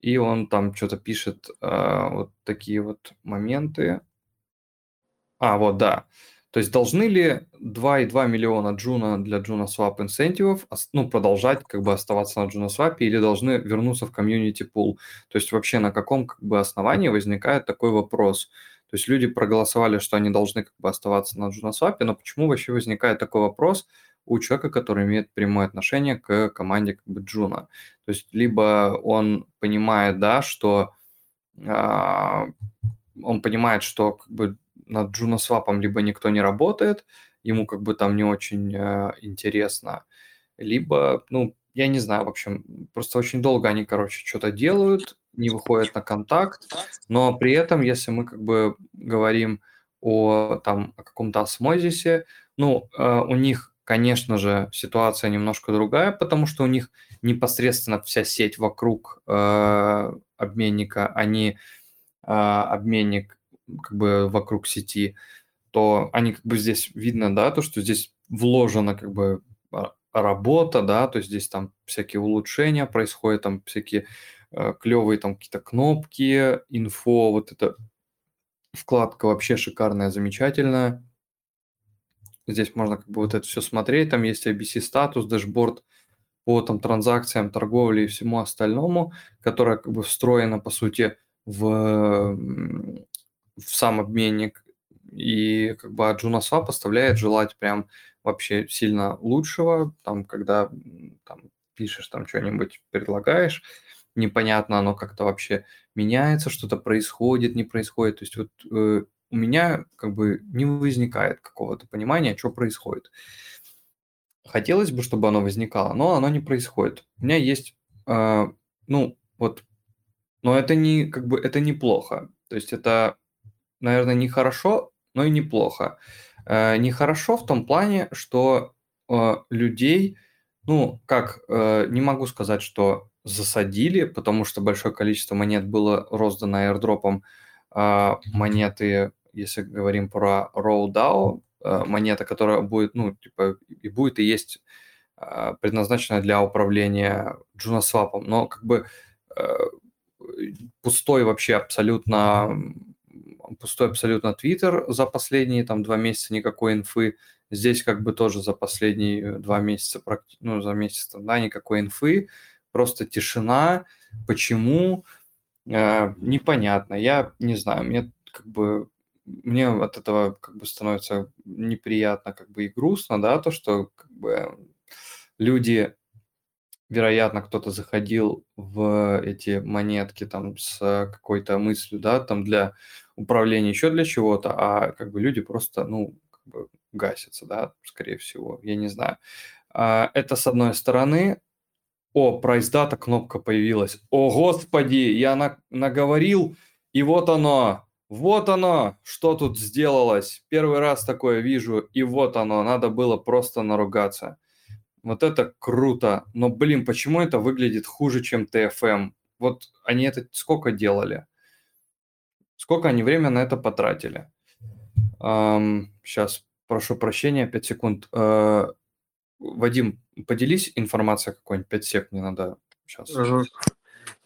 A: и он там что-то пишет а, вот такие вот моменты. А, вот, да. То есть должны ли 2,2 миллиона джуна для джуна swap инцентивов ну, продолжать как бы оставаться на джуна swap или должны вернуться в комьюнити пул? То есть вообще на каком как бы основании возникает такой вопрос? То есть люди проголосовали, что они должны как бы оставаться на джуна swap, но почему вообще возникает такой вопрос у человека, который имеет прямое отношение к команде как бы джуна? То есть либо он понимает, да, что а, он понимает, что как бы над JunoSwap либо никто не работает, ему как бы там не очень э, интересно, либо, ну, я не знаю, в общем, просто очень долго они, короче, что-то делают, не выходят на контакт, но при этом, если мы как бы говорим о там о каком-то осмозисе, ну, э, у них, конечно же, ситуация немножко другая, потому что у них непосредственно вся сеть вокруг э, обменника, они э, обменник как бы вокруг сети, то они как бы здесь видно, да, то, что здесь вложена как бы а, работа, да, то есть здесь там всякие улучшения происходят, там всякие э, клевые там какие-то кнопки, инфо, вот эта вкладка вообще шикарная, замечательная. Здесь можно как бы вот это все смотреть, там есть IBC статус, дашборд по там транзакциям, торговле и всему остальному, которая как бы встроена по сути в в сам обменник. И как бы JunoSwap поставляет желать прям вообще сильно лучшего, там, когда там, пишешь там что-нибудь, предлагаешь, непонятно, оно как-то вообще меняется, что-то происходит, не происходит. То есть вот э, у меня как бы не возникает какого-то понимания, что происходит. Хотелось бы, чтобы оно возникало, но оно не происходит. У меня есть, э, ну, вот, но это не, как бы, это неплохо. То есть это наверное, не хорошо, но и неплохо. Э, нехорошо в том плане, что э, людей Ну, как, э, не могу сказать, что засадили, потому что большое количество монет было роздано аирдропом. А монеты, если говорим про RowDAO, э, монета, которая будет, ну, типа, и будет и есть а, предназначена для управления JunoSwap, но как бы э, пустой вообще абсолютно пустой абсолютно Твиттер за последние там два месяца никакой инфы. Здесь как бы тоже за последние два месяца, ну, за месяц, да, никакой инфы, просто тишина. Почему? Э, непонятно. Я не знаю, мне как бы мне от этого как бы становится неприятно как бы и грустно, да, то, что как бы люди вероятно, кто-то заходил в эти монетки там с какой-то мыслью, да, там для управления еще для чего-то, а как бы люди просто, ну, как бы гасятся, да, скорее всего, я не знаю. А, это с одной стороны. О, data кнопка появилась. О, господи, я на, наговорил, и вот оно, вот оно, что тут сделалось. Первый раз такое вижу, и вот оно, надо было просто наругаться. Вот это круто. Но, блин, почему это выглядит хуже, чем TFM? Вот они это сколько делали? Сколько они время на это потратили? Эм, сейчас, прошу прощения, 5 секунд. Э, Вадим, поделись информацией какой-нибудь, 5 сек мне надо сейчас.
B: Ага.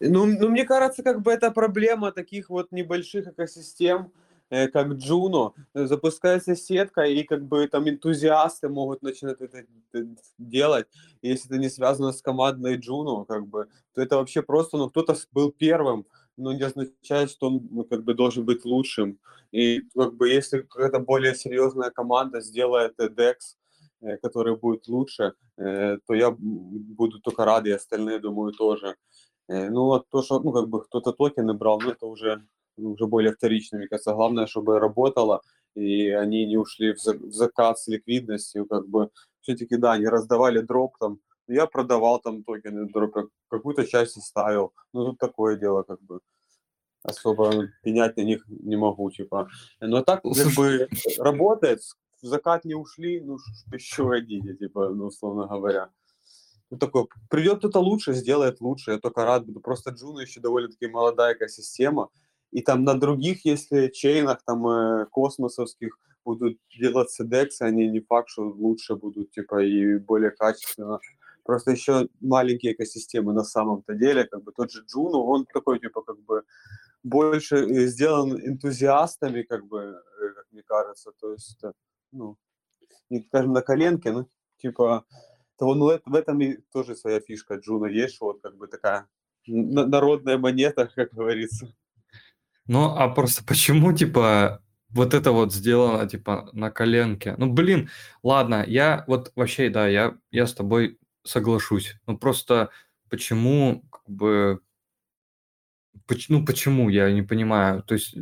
B: Ну, ну, мне кажется, как бы это проблема таких вот небольших экосистем, Э, как Джуно, э, запускается сетка, и как бы там энтузиасты могут начинать это делать. если это не связано с командной Джуно, как бы, то это вообще просто, ну, кто-то был первым, но не означает, что он ну, как бы должен быть лучшим. И как бы если какая-то более серьезная команда сделает DEX, э, который будет лучше, то я буду только рад, и остальные, думаю, тоже. Ну, вот то, что, ну, как бы кто-то токены брал, ну, это уже уже более вторичными. Мне кажется, главное, чтобы работало, и они не ушли в закат с ликвидностью, как бы все-таки, да, они раздавали дроп там, я продавал там токены дропа, какую-то часть оставил, ну тут такое дело, как бы особо пенять на них не могу, типа. Но так как бы работает, в закат не ушли, ну еще хотите, типа, ну, условно говоря. Ну, такой, придет кто-то лучше, сделает лучше, я только рад буду. Просто Juno еще довольно-таки молодая экосистема, и там на других, если chain ах там э, космосовских будут делаться DEX ы, они не факт, что лучше будут, типа, и более качественно. Просто еще маленькие экосистемы на самом-то деле, как бы тот же Джуну, он такой, типа, как бы больше э, сделан энтузиастами, как бы, э, как мне кажется, то есть, э, ну, не скажем, на коленке, ну, типа, то ну, в этом и тоже своя фишка Джуна есть, вот как бы такая народная монета, как говорится.
A: Ну, а просто почему, типа, вот это вот сделано, типа, на коленке? Ну, блин, ладно, я вот вообще, да, я, я с тобой соглашусь. Ну, просто почему, как бы, поч- ну, почему, я не понимаю. То есть,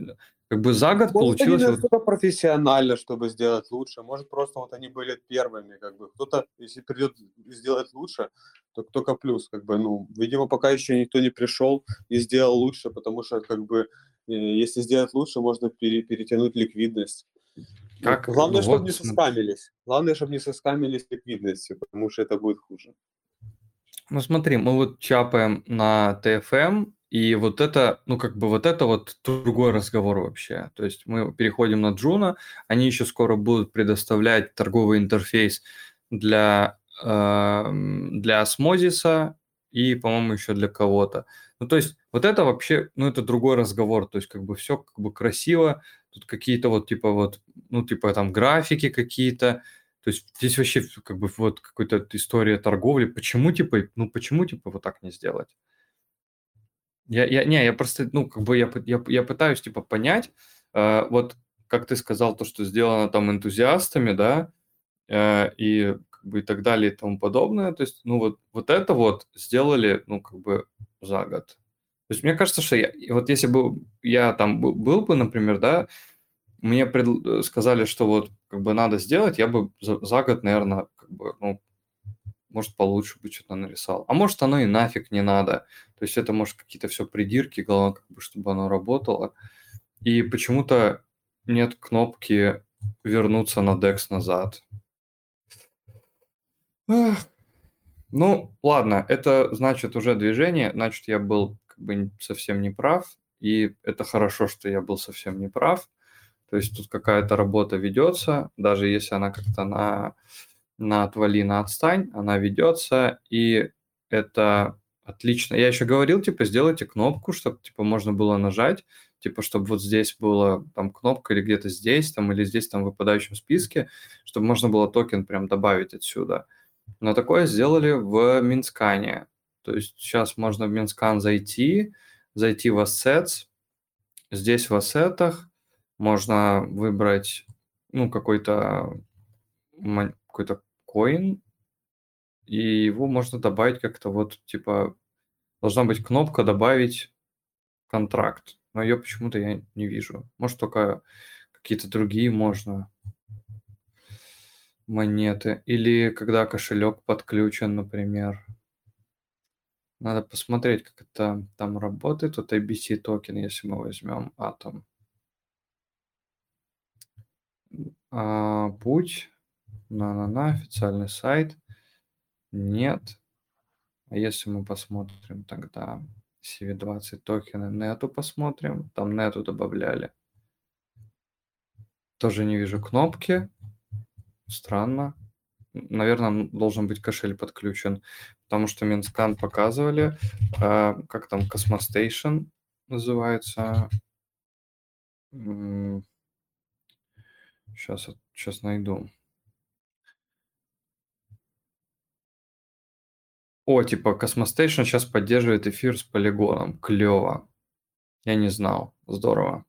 A: как бы за год
B: Может,
A: получилось... вот-
B: настолько профессионально, чтобы сделать лучше. Может, просто вот они были первыми, как бы. Кто-то, если придет сделать лучше, то только плюс, как бы, ну, видимо, пока еще никто не пришел и сделал лучше, потому что, как бы, э, если сделать лучше, можно пере- перетянуть ликвидность.
A: Как?
B: Главное,
A: Ну
B: чтобы
A: вот,
B: не соскамились. Главное, чтобы не соскамились ликвидностью, потому что это будет хуже.
A: Ну смотри, мы вот чапаем на TFM, и вот это, ну как бы вот это вот другой разговор вообще. То есть мы переходим на Джуна, они еще скоро будут предоставлять торговый интерфейс для, э, для осмозиса и, по-моему, еще для кого-то. Ну то есть вот это вообще, ну это другой разговор. То есть как бы все как бы красиво, тут какие-то вот типа вот, ну типа там графики какие-то, то есть здесь вообще как бы вот какая-то история торговли. Почему типа, ну почему типа вот так не сделать? Я, я, не, я просто, ну, как бы я, я, я пытаюсь, типа, понять, э, вот, как ты сказал, то, что сделано там энтузиастами, да, э, и бы и так далее и тому подобное, то есть, ну, вот, вот это вот сделали, ну, как бы за год. То есть мне кажется, что я, вот если бы я там был, бы, например, да, мне э, сказали, что вот как бы надо сделать, я бы за, за год, наверное, как бы, ну, может, получше бы что-то нарисовал. А может, оно и нафиг не надо. То есть это, может, какие-то все придирки, главное, как бы, чтобы оно работало. И почему-то нет кнопки вернуться на DEX назад. Ну, ладно, это значит уже движение, значит, я был как бы совсем не прав, и это хорошо, что я был совсем не прав. То есть тут какая-то работа ведется, даже если она как-то на, на отвали, на отстань, она ведется, и это отлично. Я еще говорил, типа, сделайте кнопку, чтобы, типа, можно было нажать, типа, чтобы вот здесь была там кнопка или где-то здесь, там, или здесь там в выпадающем списке, чтобы можно было токен прям добавить отсюда. Но такое сделали в Mintscan е. То есть сейчас можно в Mintscan зайти, зайти в Assets. Здесь в asset ах можно выбрать ну, какой-то какой-то coin, и его можно добавить как-то вот, типа, должна быть кнопка «Добавить контракт», но ее почему-то я не вижу. Может, только какие-то другие можно монеты. Или когда кошелек подключен, например. Надо посмотреть, как это там работает. Вот ABC токен, если мы возьмем Atom. А, путь. На-на-на, официальный сайт. Нет. А если мы посмотрим тогда CV20 токены нету посмотрим. Там нету добавляли. Тоже не вижу кнопки. Странно. Наверное, должен быть кошель подключен, потому что Mintscan показывали, э, как там Cosmostation называется. Сейчас, сейчас найду. О, типа Cosmostation сейчас поддерживает эфир с полигоном. Клево. Я не знал. Здорово.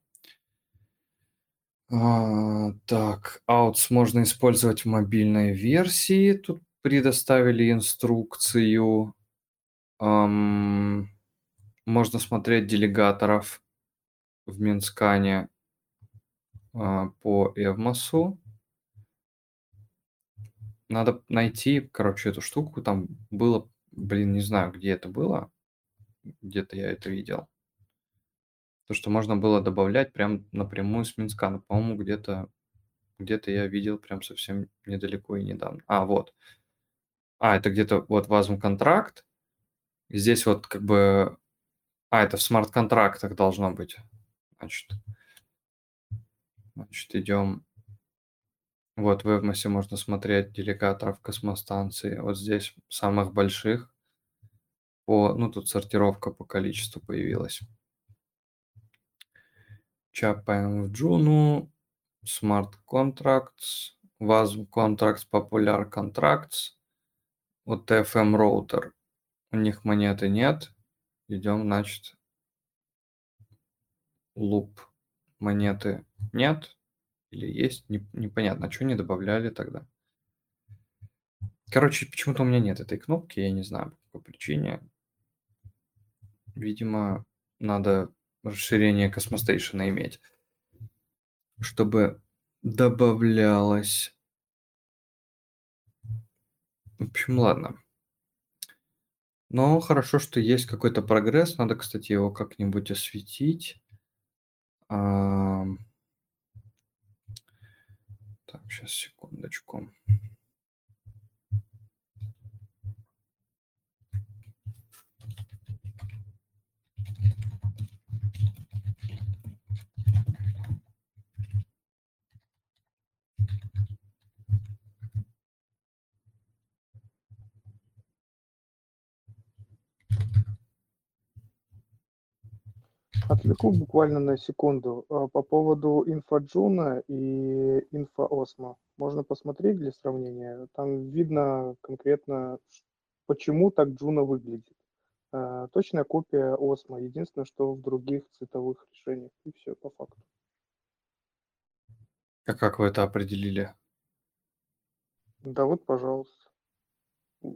A: А, так, Outs можно использовать в мобильной версии. Тут предоставили инструкцию. Ам, можно смотреть делегаторов в Минскане а, по Эвмосу. Надо найти, короче, эту штуку. Там было, блин, не знаю, где это было. Где-то я это видел. То, что можно было добавлять прям напрямую с Минскана. По-моему, где-то где-то я видел прям совсем недалеко и недавно. А, вот. А, это где-то вот вазм контракт. Здесь вот как бы... А, это в смарт-контрактах должно быть. Значит, значит идем... Вот в Эвмосе можно смотреть делегаторов космостанции. Вот здесь самых больших. По, ну, тут сортировка по количеству появилась. Чапаем в Juno, Smart Contracts, WASM Contracts, Popular Contracts, вот TFM Router. У них монеты нет. Идем, значит, Loop. Монеты нет или есть, не, непонятно, а что не добавляли тогда. Короче, почему-то у меня нет этой кнопки, я не знаю по какой причине. Видимо, надо расширение космостейшена иметь, чтобы добавлялось. В общем, ладно. Но хорошо, что есть какой-то прогресс. Надо, кстати, его как-нибудь осветить. Так, сейчас, секундочку.
C: Отвлеку буквально на секунду. А, по поводу инфоджуна и инфоосмо. Можно посмотреть для сравнения. Там видно конкретно, почему так Juno выглядит. А, точная копия Osmo. Единственное, что в других цветовых решениях. И все по факту.
A: А как вы это определили?
C: Да вот, пожалуйста.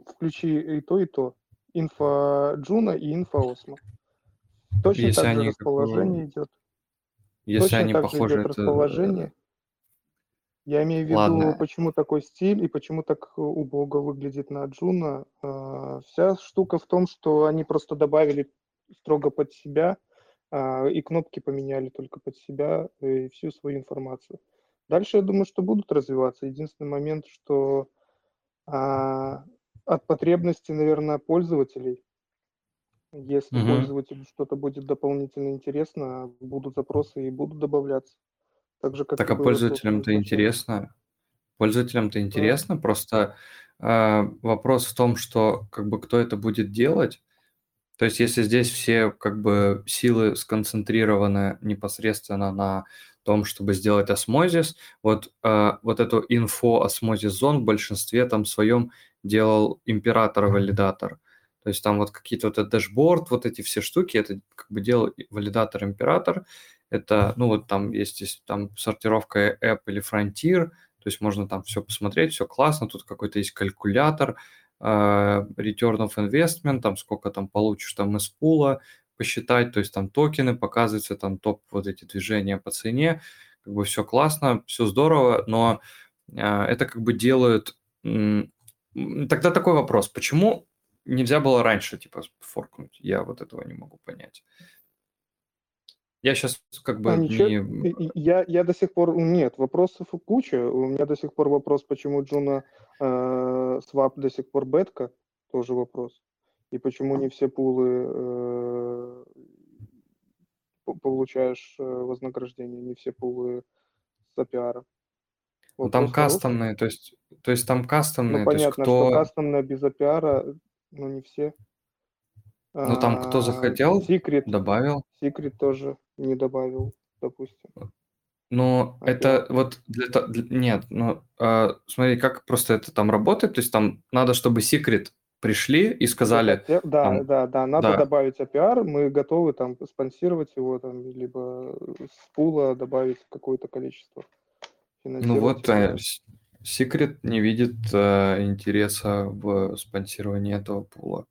C: Включи и то, и то. Инфо Juno и инфо Osmo. Точно Если так же они расположение идет.
A: Если Точно они
C: так
A: похожи,
C: же идет это... расположение. Я имею в виду, Ладно. почему такой стиль и почему так убого выглядит на Juno. А, вся штука в том, что они просто добавили строго под себя а, и кнопки поменяли только под себя и всю свою информацию. Дальше, я думаю, что будут развиваться. Единственный момент, что а, от потребности, наверное, пользователей. Если
A: Мгм.
C: пользователю что-то будет дополнительно интересно, будут запросы и будут добавляться. Так же, как
A: Так а пользователям-то интересно. Пользователям-то
C: Да.
A: интересно, просто а, вопрос в том, что как бы кто это будет делать. То есть если здесь все как бы силы сконцентрированы непосредственно на том, чтобы сделать Osmosis, вот, а, вот эту info Osmosis zone в большинстве там своем делал Imperator-валидатор. То есть там вот какие-то вот этот дэшборд, вот эти все штуки, это как бы делал валидатор-Imperator. Это, ну вот там есть здесь там сортировка app или frontier, то есть можно там все посмотреть, все классно, тут какой-то есть калькулятор, а, return of investment, там сколько там получишь там из пула, посчитать, то есть там токены показываются, там топ вот эти движения по цене, как бы все классно, все здорово, но а, это как бы делают... Тогда такой вопрос, почему нельзя было раньше, типа, форкнуть? Я вот этого не могу понять. Я сейчас как
C: А
A: бы
C: ничего,
A: не...
C: я, я до сих пор, нет, вопросов куча. У меня до сих пор вопрос, почему Juno э, свап до сих пор бетка, тоже вопрос. И почему не все пулы э, по- получаешь э, вознаграждение, не все пулы с APR.
A: Ну, там
C: Вопрос хороший.
A: кастомные, то есть, то есть там
C: Ну,
A: кастомные, то есть
C: понятно, что
A: кто...
C: кастомная без APR, но не все.
A: Ну, там кто
C: А,
A: захотел,
C: Secret,
A: добавил.
C: Secret тоже не добавил, допустим.
A: Но
C: Окей.
A: это вот для, для- нет, ну а, смотри, как просто это там работает, то есть там надо, чтобы секрет пришли и сказали,
C: да,
A: там,
C: да, да, надо
A: да.
C: добавить APR, мы готовы там спонсировать его, там, либо с пула добавить какое-то количество.
A: ну вот
C: его.
A: Секрет не видит э, интереса в спонсировании этого пула.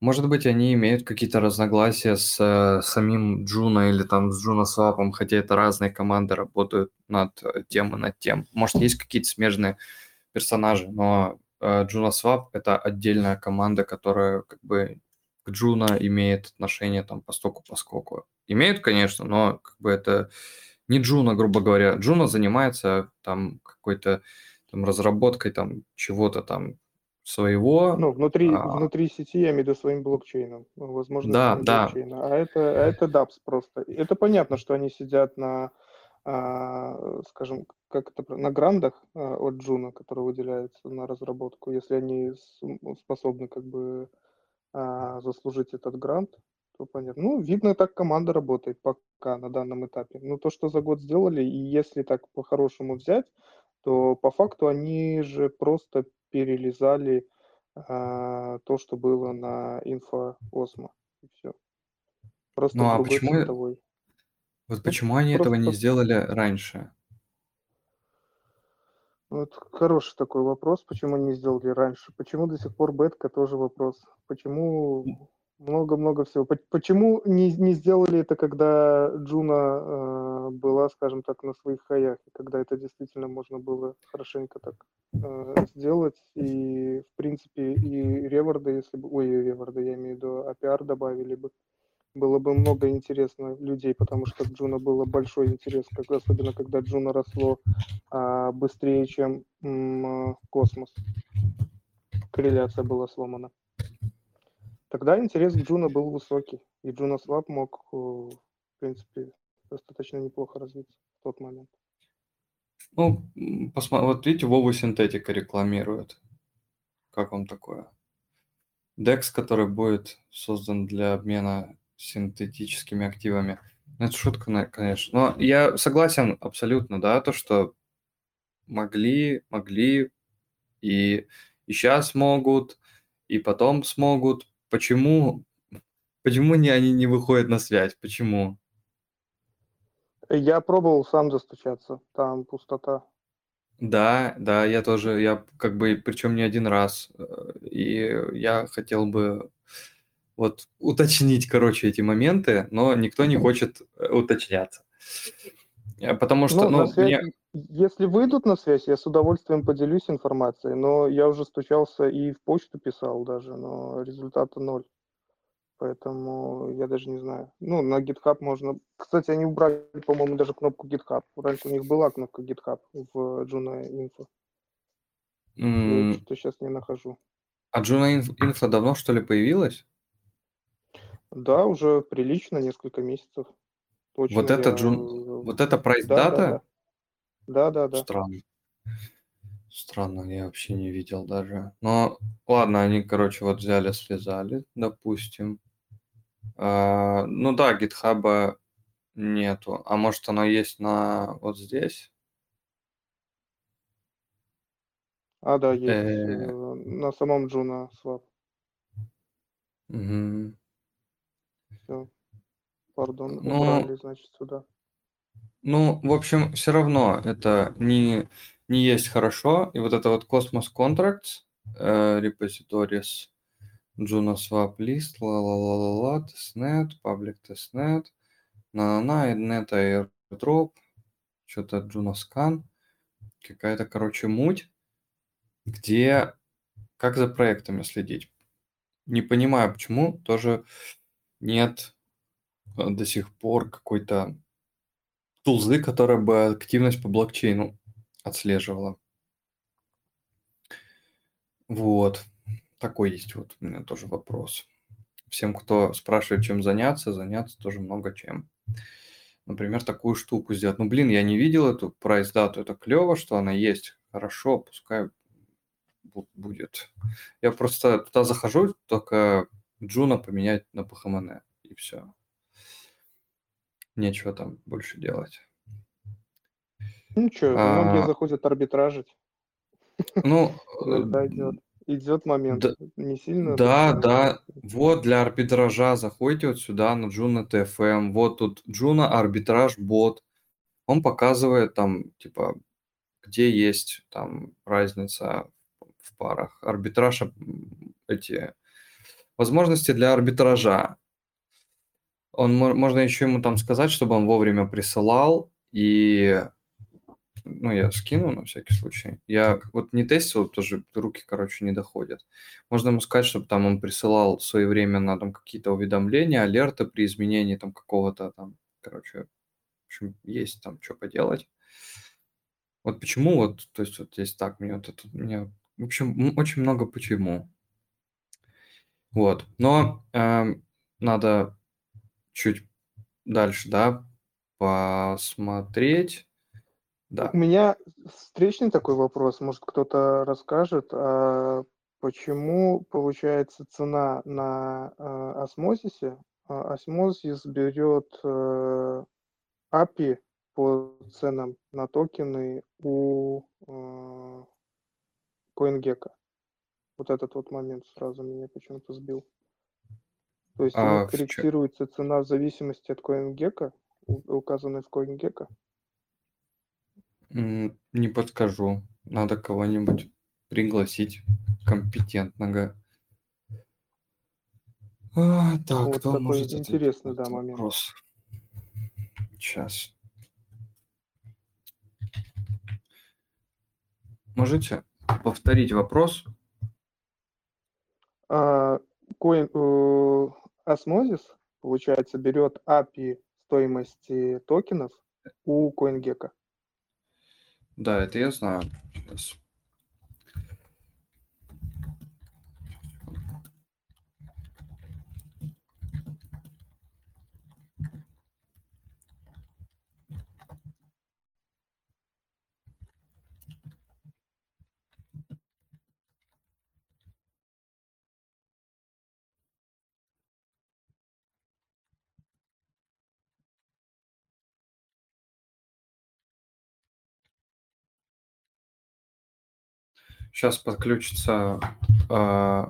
A: Может быть, они имеют какие-то разногласия с э, самим Juno или там с JunoSwap ом, хотя это разные команды работают над тем и над тем. Может, есть какие-то смежные персонажи, но э, Swap – это отдельная команда, которая как бы к Juno имеет отношение там по стоку, по скоку. Имеют, конечно, но как бы это не Juno, грубо говоря. Juno занимается там какой-то там разработкой там чего-то там своего.
C: Ну, внутри,
A: а,
C: внутри сети, я имею в виду своим блокчейном, ну, возможностями
A: Да, да.
C: блокчейна. А это, а это DApps просто. Это понятно, что они сидят на, а, скажем, как это, на грантах а, от Juno, которые выделяются на разработку, если они способны как бы заслужить этот грант, то понятно. Ну, видно, так команда работает пока на данном этапе. Ну, то, что за год сделали, и если так по-хорошему взять, то по факту они же просто перелизали а, то, что было на инфо Osmo. И все. Просто
A: Ну, а почему-
C: цветовой.
A: Вот почему они этого не
C: просто-
A: сделали раньше?
C: Вот хороший такой вопрос, почему не сделали раньше. Почему до сих пор бетка тоже вопрос. Почему много-много всего. По- Почему не, не сделали это, когда Джуна э, была, скажем так, на своих хаях, и когда это действительно можно было хорошенько так э, сделать, и, в принципе, и реварды, если бы, ой, реварды, я имею в виду, APR добавили бы, было бы много интересно людей, потому что к Juno было большой интерес, как, особенно когда Juno росло а, быстрее, чем м, космос. Корреляция была сломана. Тогда интерес к Juno был высокий, и Juno Swap мог, э, в принципе, достаточно неплохо развиться в тот момент.
A: Ну, посма- вот видите, Вову синтетика рекламирует. Как вам такое? DEX, который будет создан для обмена синтетическими активами. Ну, Это шутка, конечно. Но я согласен абсолютно, да, то, что могли, могли, и, и сейчас могут, и потом смогут. Почему, почему не, они не выходят на связь? Почему?
C: Я пробовал сам достучаться, там пустота.
A: Да, да, я тоже, я как бы, причем не один раз, э, и я хотел бы вот уточнить, короче, эти моменты, но никто не хочет э, уточняться. Э, Потому что,
C: Ну,
A: ну,
C: связь,
A: мне,
C: если выйдут на связь, я с удовольствием поделюсь информацией, но я уже стучался и в почту писал даже, но результата ноль. Поэтому я даже не знаю. Ну, на GitHub можно... Кстати, они убрали, по-моему, даже кнопку GitHub. Раньше у них была кнопка GitHub в Juno Info. Я что-то сейчас не нахожу.
A: А Juno Info давно, что ли, появилась?
C: Да, уже прилично, несколько месяцев.
A: Точно вот это, Джун... вот это прайс
C: да,
A: дата?
C: Да, да, да. да.
A: Странно. Странно, я вообще не видел даже. Но ладно, они, короче, вот взяли, связали, допустим. А, ну да, гитхаба нету. А может оно есть на вот здесь?
C: А, да, есть. Э... На самом Juno Swap.
A: Угу.
C: Все. Пардон,
A: ну,
C: убрали, значит, сюда.
A: Ну, в общем, все равно это не, не есть хорошо. И вот это вот Cosmos Contracts, э, repositories, Juno Swap List, ла-ла-ла-ла-ла, testnet, public testnet, на-на-на, net airdrop, что-то Juno Scan, какая-то, короче, муть, где как за проектами следить. Не понимаю, почему тоже нет э, до сих пор какой-то тулзы, которая бы активность по блокчейну отслеживала. Вот. Такой есть вот у меня тоже вопрос. Всем, кто спрашивает, чем заняться, заняться тоже много чем. Например, такую штуку сделать. Ну, блин, я не видел эту прайс-дату. Это клево, что она есть. Хорошо, пускай будет. Я просто туда захожу, только Juno поменять на ПХМН, и все. Нечего там больше делать.
C: Ну что, а... многие заходят арбитражить.
A: Ну,
C: идет, идет момент.
A: Да,
C: не сильно.
A: Да, да. Вот для арбитража заходите вот сюда на Juno TFM. Вот тут Juno арбитраж бот. Он показывает там, типа, где есть там разница в парах. Арбитраж, эти возможности для арбитража. Он, можно еще ему там сказать, чтобы он вовремя присылал, и ну, я скину на всякий случай. Я вот не тестил, тоже руки, короче, не доходят. Можно ему сказать, чтобы там он присылал своевременно там какие-то уведомления, алерты при изменении там какого-то там, короче, в общем, есть там что поделать. Вот почему вот, то есть вот здесь так, мне вот это, мне, в общем, очень много почему. Вот, но э, надо чуть дальше, да, посмотреть. Да.
C: У меня встречный такой вопрос, может кто-то расскажет, а почему получается цена на э, осмозисе? А, осмозис берет э, API по ценам на токены у э, CoinGecko. Вот этот вот момент сразу меня почему-то сбил. То есть а, корректируется цена в зависимости от CoinGecko, указанной в CoinGecko?
A: Не подскажу. Надо кого-нибудь пригласить компетентного. А, так,
C: вот
A: кто
C: такой
A: может
C: интересный, да, момент.
A: Вопрос. Сейчас. Можете повторить вопрос?
C: А, коин, э, Osmosis, получается, берет API стоимости токенов у CoinGecko.
A: Да, это я знаю. Сейчас подключится э,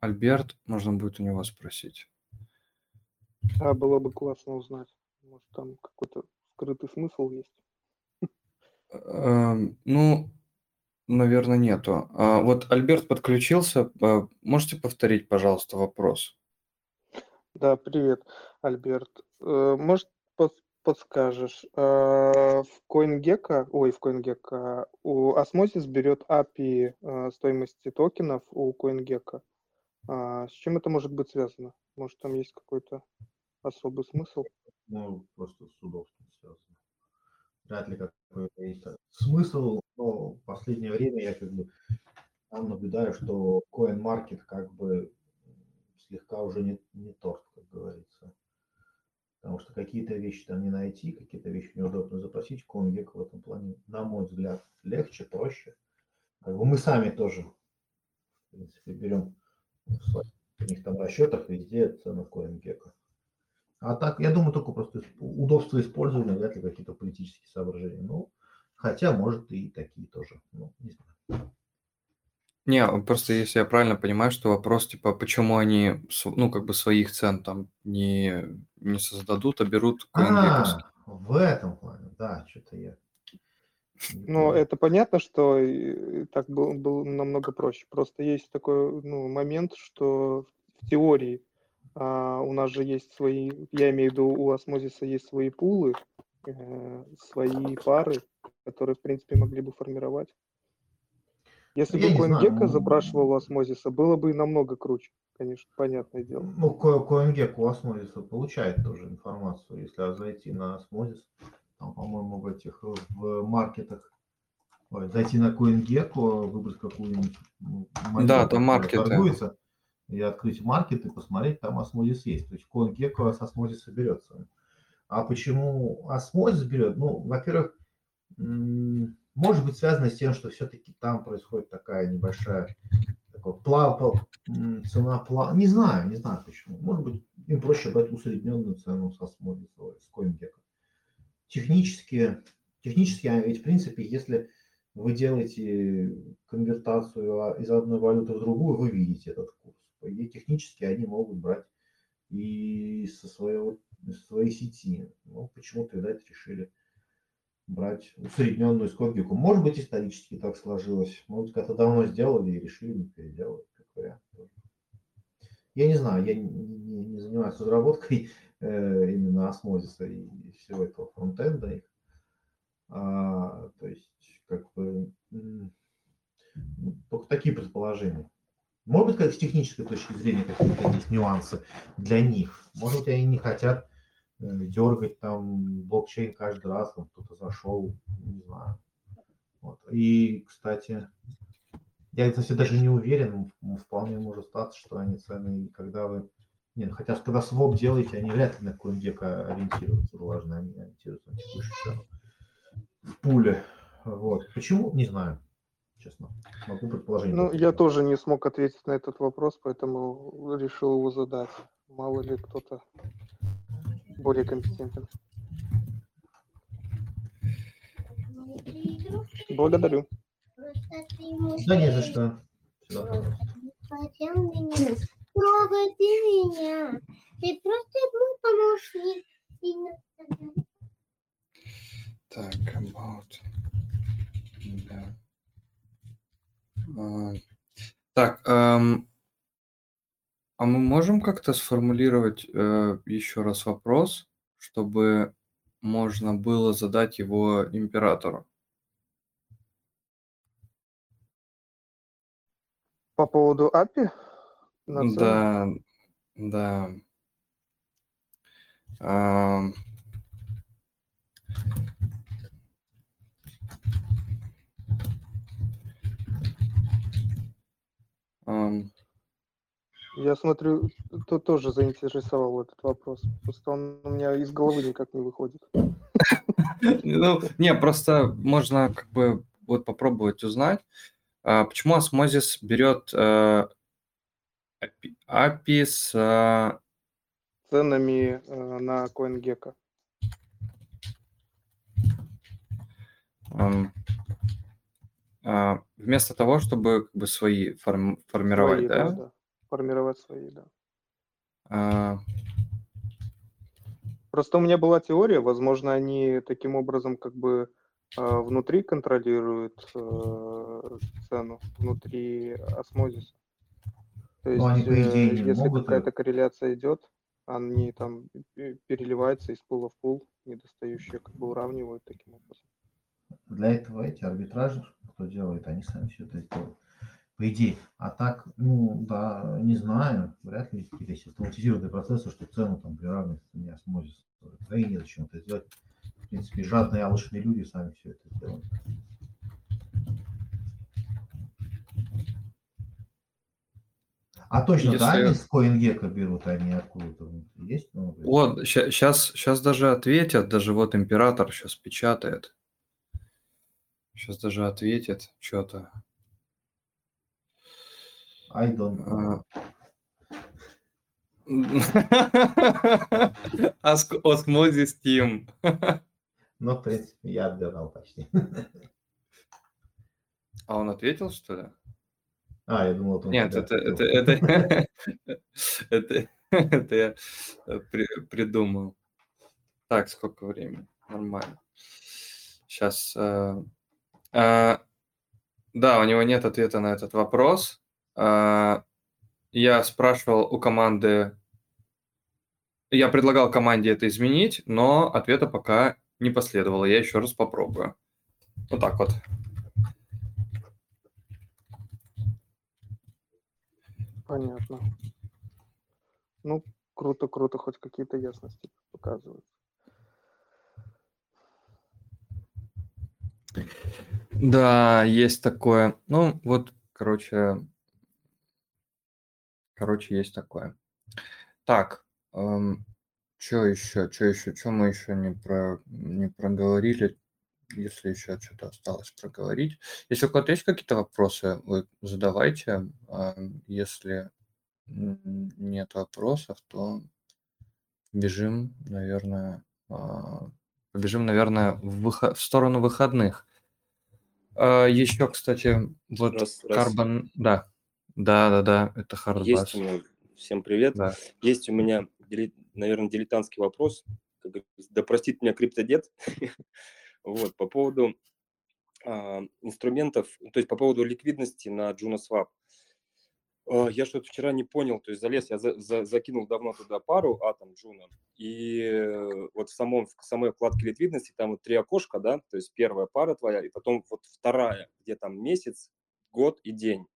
A: Альберт, можно будет у него спросить.
C: А, было бы классно узнать. Может, там какой-то скрытый смысл есть.
A: Э, ну, наверное, нету. А, вот Альберт подключился. А, можете повторить, пожалуйста, вопрос?
C: Да, привет, Альберт. Э, может, подскажешь. Э, в CoinGecko, ой, в CoinGecko, у Osmosis берет API э, стоимости токенов у CoinGecko. А, с чем это может быть связано? Может, там есть какой-то особый смысл?
D: Ну, просто с удобством связано. Вряд ли какой-то есть смысл, но в последнее время я как бы там наблюдаю, что CoinMarket как бы слегка уже не, не торт, как говорится. Потому что какие-то вещи там не найти, какие-то вещи неудобно запросить. CoinGecko в этом плане, на мой взгляд, легче, проще. Как бы мы сами тоже, в принципе, берем у них там расчетах везде цена CoinGecko. А так, я думаю, только просто удобство использования, вряд ли какие-то политические соображения. Ну, хотя, может, и такие тоже. Ну, не знаю.
A: Не, просто если я правильно понимаю, что вопрос, типа, почему они, ну, как бы своих цен там не, не создадут, а берут
D: А, в этом плане, да, что-то я...
C: Ну, это понятно, что так было, было намного проще. Просто есть такой ну, момент, что в теории а, у нас же есть свои, я имею в виду, у осмозиса есть свои пулы, э, свои пары, которые, в принципе, могли бы формировать. Если я бы CoinGecko ну, запрашивал у осмозиса, было бы намного круче, конечно, понятное дело.
D: Ну, CoinGecko у осмозиса получает тоже информацию, если зайти на осмозис, там, по-моему, в этих, в маркетах, ой, зайти на CoinGecko, выбрать какую-нибудь
A: Да, там маркеты. Торгуется,
D: и открыть маркет и посмотреть, там осмозис есть. То есть CoinGecko с осмозиса берется. А почему осмозис берет? Ну, во-первых, может быть связано с тем, что все-таки там происходит такая небольшая такой плав, цена плав, не знаю, не знаю почему. Может быть, им проще брать усредненную цену с осмозиса, с CoinGecko. Технически, технически, а ведь в принципе, если вы делаете конвертацию из одной валюты в другую, вы видите этот курс идее, технически они могут брать и со своего, со своей сети. Но почему-то, видать, решили брать усредненную скоргику. Может быть, исторически так сложилось. Может, как-то давно сделали и решили не переделать, как вариант. Я не знаю, я не, не, не занимаюсь разработкой э, именно осмозиса и всего этого фронтенда. А, то есть, как бы, только такие предположения. Может быть, как с технической точки зрения какие-то есть нюансы для них. Может быть, они не хотят дергать там блокчейн каждый раз, там кто-то зашел, не знаю. Вот. И, кстати, я, кстати, даже не уверен, вполне может статься, что они цены, когда вы... Нет, хотя когда своп делаете, они вряд ли на CoinGecko ориентируются, важно, они ориентируются на текущую цену в пуле. Вот. Почему? Не знаю честно. Могу предположить.
C: Ну, я тоже не смог ответить на этот вопрос, поэтому решил его задать. Мало ли кто-то более компетентен. Благодарю.
D: Да не за что.
E: Хотел меня. Трогай меня. Ты просто мой помощник.
A: Так, about. Да. А, так, эм, а мы можем как-то сформулировать э, еще раз вопрос, чтобы можно было задать его императору?
C: По поводу API?
A: Да, да. Эм,
C: Я смотрю, то тоже заинтересовал этот вопрос. Просто он у меня из головы никак не выходит.
A: Ну, не, просто можно как бы вот попробовать узнать, а, почему осмозис берет э, API с э,
C: ценами э, на CoinGecko.
A: А, вместо того, чтобы как бы свои форм, формировать, да?
C: Формировать свои, да. А... Просто у меня была теория, возможно, они таким образом как бы э, внутри контролируют э, цену, внутри осмозиса. То есть, они, по идее, э, если какая-то корреляция идет, они там переливаются из пула в пул, недостающие как бы уравнивают таким образом.
D: Для этого эти арбитражи, кто делает, они сами все это сделают. По идее. А так, ну, да, не знаю, вряд ли какие-то систематизированные процессы, что цену там приравнивать не осмозис. Да и нет зачем это сделать. В принципе, жадные алчные люди сами все это сделают. А точно
A: Если-
D: данные с CoinGecko берут, они откуда-то есть? Ну,
A: Вот, сейчас, сейчас даже ответят, даже вот император сейчас печатает. Сейчас даже ответит что-то.
D: I don't know.
A: Ask Osmosis Team.
D: Ну, в принципе, я отгадал почти.
A: А он ответил, что ли?
D: А, я думал, он
A: Нет, это, это, это, это, это я э, при- придумал. Так, сколько времени? Нормально. Сейчас. да, у него нет ответа на этот вопрос. А, я спрашивал у команды, я предлагал команде это изменить, но ответа пока не последовало. Я еще раз попробую. Вот так вот.
C: Понятно. Ну, круто, круто, хоть какие-то ясности показывают.
A: Да, есть такое. Ну, вот, короче, короче, есть такое. Так, что еще, что еще, что мы еще не, про, не проговорили, если еще что-то осталось проговорить. Если у кого-то есть какие-то вопросы, вы задавайте. А Если нет вопросов, то бежим, наверное, а, побежим, наверное, в, выхо- в сторону выходных. А, Еще, кстати, вот
F: Раз, раз.
A: Карбон, да, да, да, да, это Хардбас.
F: Есть у меня, всем привет.
A: Да.
F: Есть у меня, наверное, дилетантский вопрос. Да простит меня криптодед. Вот, по поводу а, инструментов, то есть по поводу ликвидности на JunoSwap. А, Я что-то вчера не понял, то есть залез, я за- за- закинул давно туда пару ATOM Juno, и вот в, самом, в самой вкладке ликвидности там вот три окошка, да, то есть первая пара твоя, и потом вот вторая, где там месяц, год и день.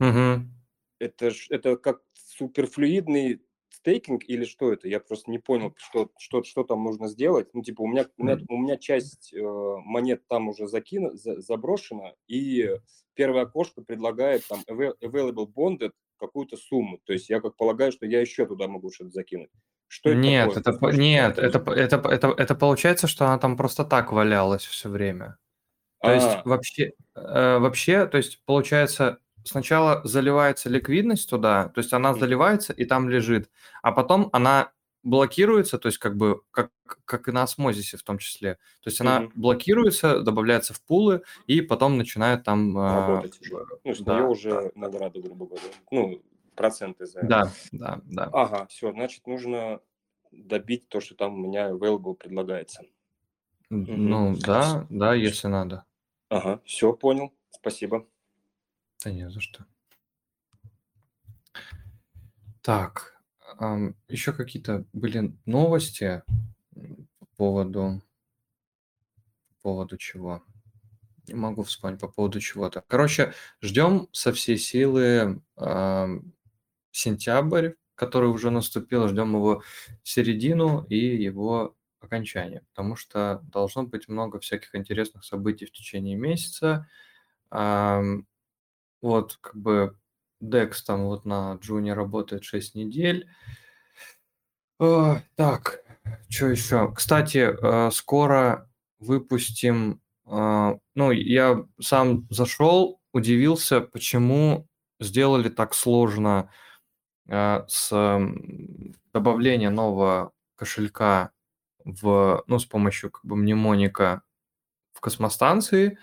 A: Мгм.
F: это, это как суперфлюидный стейкинг или что это? Я просто не понял, что, что, что там нужно сделать. Ну, типа, у меня, у меня, у меня часть э, монет там уже закину, за- заброшена, и первое окошко предлагает там avail- available bonded какую-то сумму. То есть я как полагаю, что я еще туда могу что-то закинуть. Что это
A: Нет,
F: такое?
A: это,
F: можешь
A: нет, это, это, по- это, это получается, что она там просто так валялась все время. То есть
F: А,
A: вообще, э, вообще, то есть получается, сначала заливается ликвидность туда, то есть она заливается и там лежит, а потом она блокируется, то есть как бы как, как и на осмозисе в том числе. То есть она
F: Мгм.
A: блокируется, добавляется в пулы и потом начинает там... э,
F: работать уже. Ну,
A: да, да,
F: уже награда, грубо говоря. Ну, проценты за
A: Да, да, да.
F: Ага, все, значит, нужно добить то, что там у меня available предлагается.
A: Ну да, да, если надо.
F: Ага, все, понял. Спасибо.
A: Да не за что. Так, еще какие-то были новости по поводу, по поводу чего? Не могу вспомнить по поводу чего-то. Короче, ждем со всей силы ам, сентябрь, который уже наступил, ждем его середину и его окончание, потому что должно быть много всяких интересных событий в течение месяца. Вот, как бы Dex там вот на Джуне работает 6 недель. Так, что еще? Кстати, э, скоро выпустим... э, Ну, я сам зашел, удивился, почему сделали так сложно э, с м, добавлением нового кошелька в, ну, с помощью как бы мнемоника в космостанции. Э,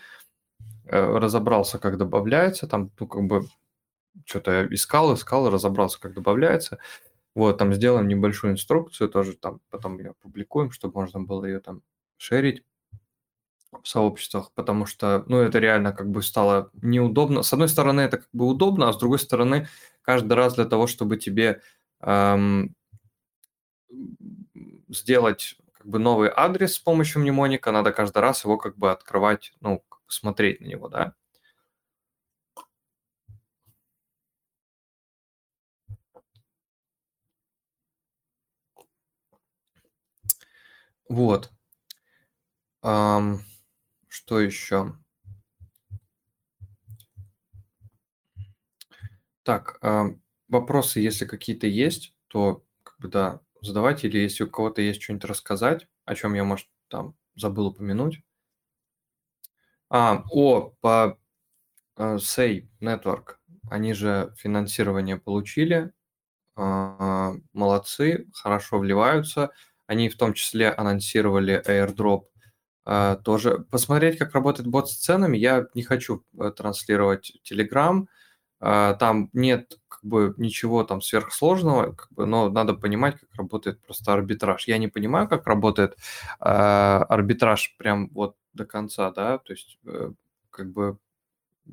A: Разобрался, как добавляется, там, ну, как бы что-то искал, искал, разобрался, как добавляется. Вот, там сделаем небольшую инструкцию, тоже там потом ее опубликуем, чтобы можно было ее там шерить в сообществах, потому что, ну, это реально как бы стало неудобно. С одной стороны, это как бы удобно, а с другой стороны, каждый раз для того, чтобы тебе эм, сделать как бы новый адрес с помощью мнемоника, надо каждый раз его как бы открывать, ну, как бы смотреть на него, да. Вот. Ам, что еще? Так, а, вопросы, если какие-то есть, то как бы да, задавайте, или если у кого-то есть что-нибудь рассказать, о чем я, может, там забыл упомянуть. А, о, по uh, Say Network, они же финансирование получили, uh, молодцы, хорошо вливаются. Они в том числе анонсировали airdrop uh, тоже. Посмотреть, как работает бот с ценами, я не хочу э, транслировать Telegram, там нет как бы ничего там сверхсложного, как бы, но надо понимать, как работает просто арбитраж. Я не понимаю, как работает э, арбитраж прям вот до конца, да, то есть э, как бы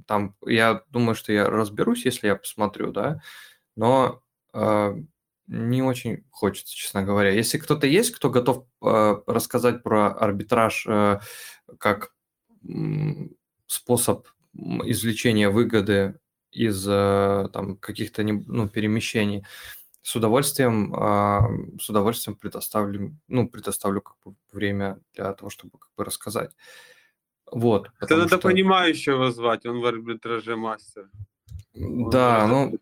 A: там я думаю, что я разберусь, если я посмотрю, да, но э, не очень хочется, честно говоря. Если кто-то есть, кто готов э, рассказать про арбитраж э, как способ извлечения выгоды из э, там каких-то ну, перемещений, с удовольствием, а, с удовольствием предоставлю, ну, предоставлю как бы время для того, чтобы как бы рассказать. Вот.
B: Это надо что... понимающего звать, он в арбитраже мастер.
A: Да, ну,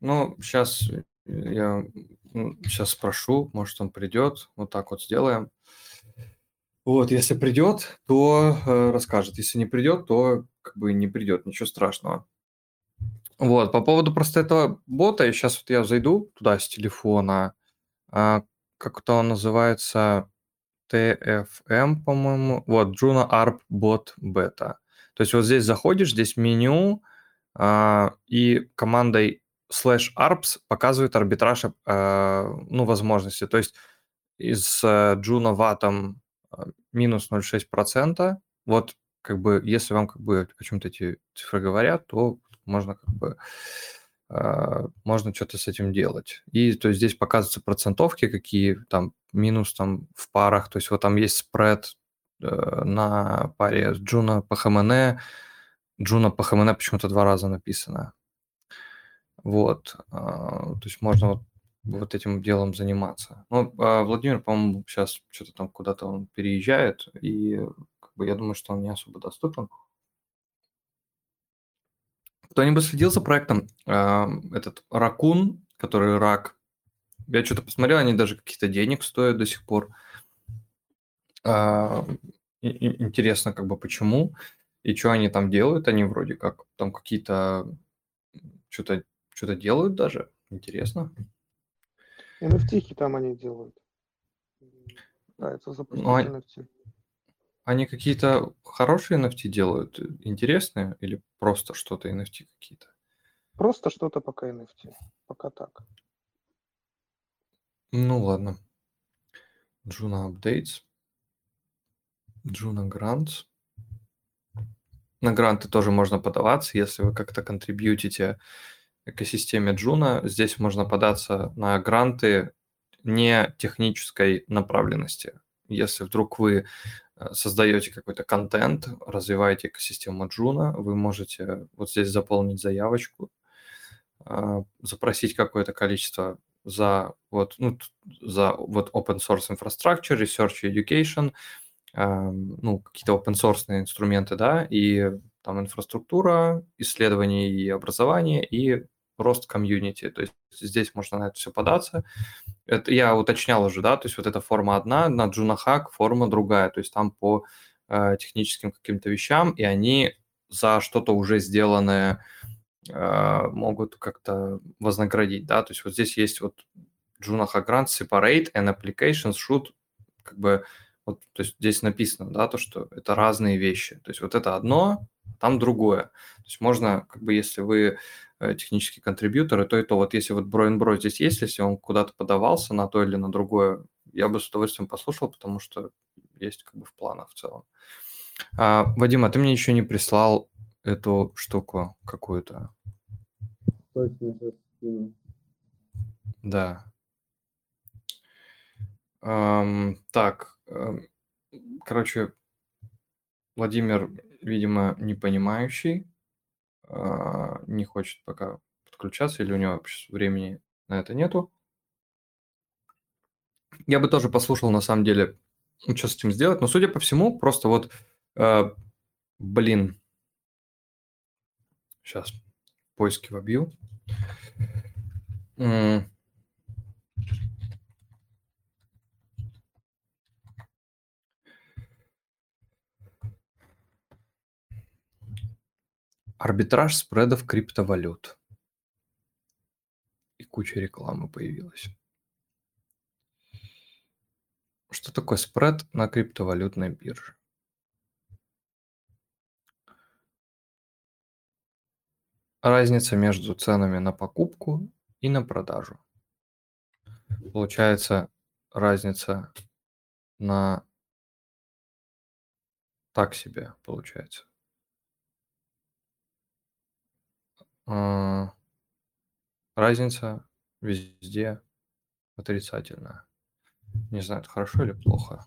A: ну, сейчас я сейчас спрошу, может, он придет, вот так вот сделаем. Вот, если придет, то э, расскажет. Если не придет, то как бы не придет, ничего страшного. Вот, по поводу просто этого бота, сейчас вот я зайду туда с телефона, а, как-то он называется TFM, по-моему, вот, Juno ARP Bot Beta. То есть вот здесь заходишь, здесь меню, а, и командой slash arps показывает арбитраж, а, ну, возможности. То есть из э, Juno ватом а, минус 0,6%. Вот как бы, если вам как бы о чем-то эти цифры говорят, то можно как бы э, можно что-то с этим делать. И то есть здесь показываются процентовки, какие там минус там в парах, то есть вот там есть спред э, на паре Juno по ХМН, Juno по ХМН почему-то два раза написано. Вот, э, то есть можно вот вот этим делом заниматься. Ну, а Владимир, по-моему, сейчас что-то там куда-то он переезжает, и бы, я думаю, что он не особо доступен. Кто-нибудь следил за проектом? Э, этот Ракун, который рак. Я что-то посмотрел, они даже каких-то денег стоят до сих пор. Э, интересно, как бы почему и что они там делают. Они вроде как там какие-то что-то что-то делают даже. Интересно.
C: NFT там они делают. Пытаются запустить ну, NFT.
A: Они какие-то хорошие NFT делают, интересные, или просто что-то NFT какие-то?
C: Просто что-то пока NFT. Пока так.
A: Ну ладно. Juno Updates. Juno Grants. На гранты тоже можно подаваться, если вы как-то контрибьютите экосистеме Juno. Здесь можно податься на гранты не технической направленности. Если вдруг вы создаете какой-то контент, развиваете экосистему Juno, вы можете вот здесь заполнить заявочку, э, запросить какое-то количество за вот, ну, за вот open source infrastructure, research education, эм, ну, какие-то open source инструменты, да, и там инфраструктура, исследование и образование, и рост комьюнити. То есть здесь можно на это все податься. Это я уточнял уже, да, то есть вот эта форма одна, на Junahak форма другая, то есть там по э, техническим каким-то вещам, и они за что-то уже сделанное э, могут как-то вознаградить, да, то есть вот здесь есть вот Junahak Grant Separate and Applications Should как бы вот, то есть здесь написано, да, то, что это разные вещи. То есть вот это одно, там другое. То есть можно, как бы, если вы Э, технический контрибьютор, и то, и то. Вот если вот Броин Бро здесь есть, если он куда-то подавался на то или на другое, я бы с удовольствием послушал, потому что есть как бы в планах в целом. А, Вадим, а ты мне еще не прислал эту штуку какую-то? Да. Um, так, um, короче, Владимир, видимо, не понимающий. Не хочет пока подключаться, или у него времени на это нету. Я бы тоже послушал, на самом деле, ну, что с этим сделать, но, судя по всему, просто вот, э, блин, сейчас, поиски вобью. Арбитраж спредов криптовалют. И куча рекламы появилась. Что такое спред на криптовалютной бирже? Разница между ценами на покупку и на продажу. Получается разница на так себе получается. А, разница везде отрицательная. Не знаю, это хорошо или плохо.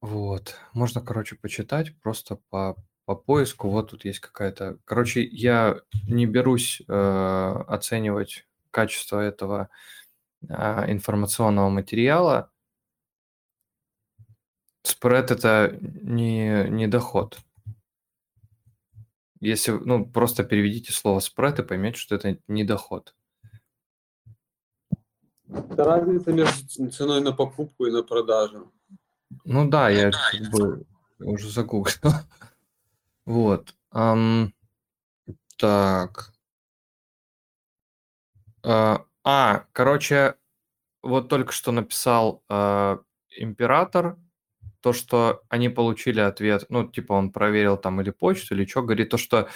A: Вот. Можно, короче, почитать просто по, по поиску. Вот тут есть какая-то... Короче, я не берусь э, оценивать качество этого э, информационного материала. Спред – это не, не доход. Если, ну, просто переведите слово спред и поймете, что это не доход.
B: Это разница между ценой на покупку и на продажу.
A: Ну да, я как бы уже загуглил. Вот. ам, так. А, а, короче, вот только что написал а, император, то, что они получили ответ, ну, типа он проверил там или почту, или что, говорит то, что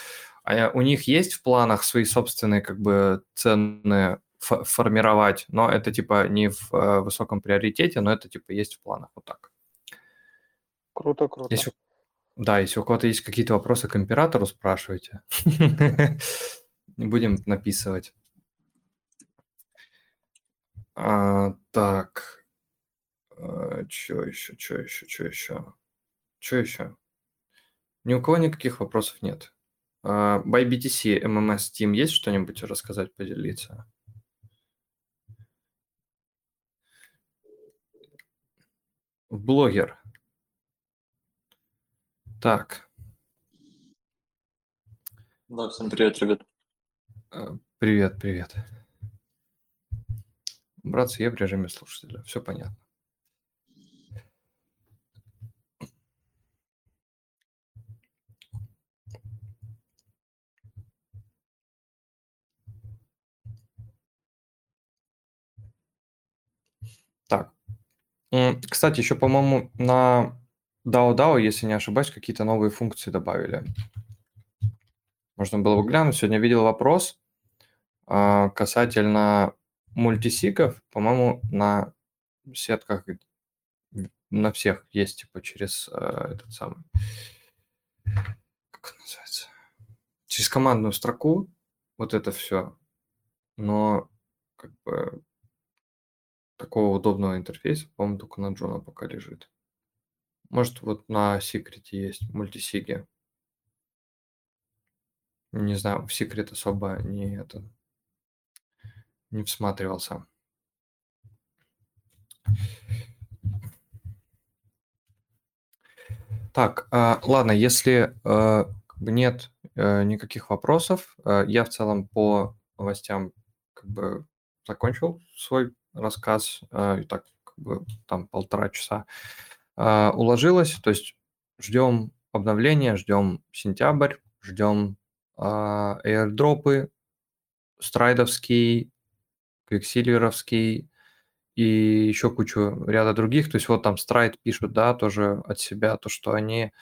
A: а, у них есть в планах свои собственные как бы цены формировать, но это типа не в э, высоком приоритете, но это типа есть в планах вот так.
C: Круто, круто.
A: Если, да, если у кого-то есть какие-то вопросы к императору, спрашивайте. Будем написывать. А, так. А, что еще, что еще, что еще? Что еще? Ни у кого никаких вопросов нет. Uh, by BTC, MMS Team есть что-нибудь рассказать, поделиться? Блогер. Так.
G: Да, всем привет, ребят.
A: Э, привет, привет. Братцы, я в режиме слушателя. Все понятно. Так, кстати, еще, по-моему, на DAO-DAO, если не ошибаюсь, какие-то новые функции добавили. Можно было бы глянуть. Сегодня видел вопрос а, касательно мультисиков. По-моему, на сетках на всех есть, типа, через э, этот самый... Как называется? Через командную строку вот это все. Но как бы такого удобного интерфейса, по-моему, только на Джона пока лежит. Может, вот на секрете есть мультисиги. Не знаю, в секрет особо не это не всматривался. Так, э, ладно, если э, нет э, никаких вопросов, э, я в целом по новостям как бы закончил свой рассказ, э, и так как бы там полтора часа э, уложилось, то есть ждем обновления, ждем сентябрь, ждем э, airdropы, страйдовский, квиксильверовский и еще кучу ряда других. То есть вот там Страйд пишут, да, тоже от себя, то, что они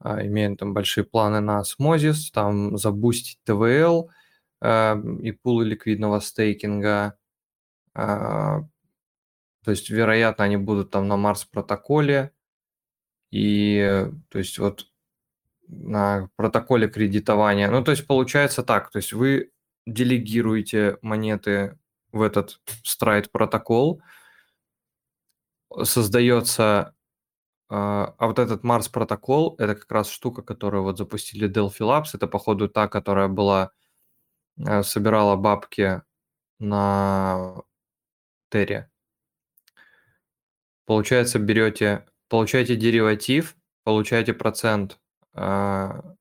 A: а, имеют там большие планы на Osmosis, там забустить ТВЛ а, и пулы ликвидного стейкинга, а, то есть, вероятно, они будут там на Марс протоколе. И, то есть, вот на протоколе кредитования. Ну, то есть, получается так. То есть, вы делегируете монеты в этот страйт протокол, создается а, а вот этот Марс протокол, это как раз штука, которую вот запустили Delphi Labs, это походу та, которая была, э, собирала бабки на Терре. Получается, берете, получаете дериватив, получаете процент а,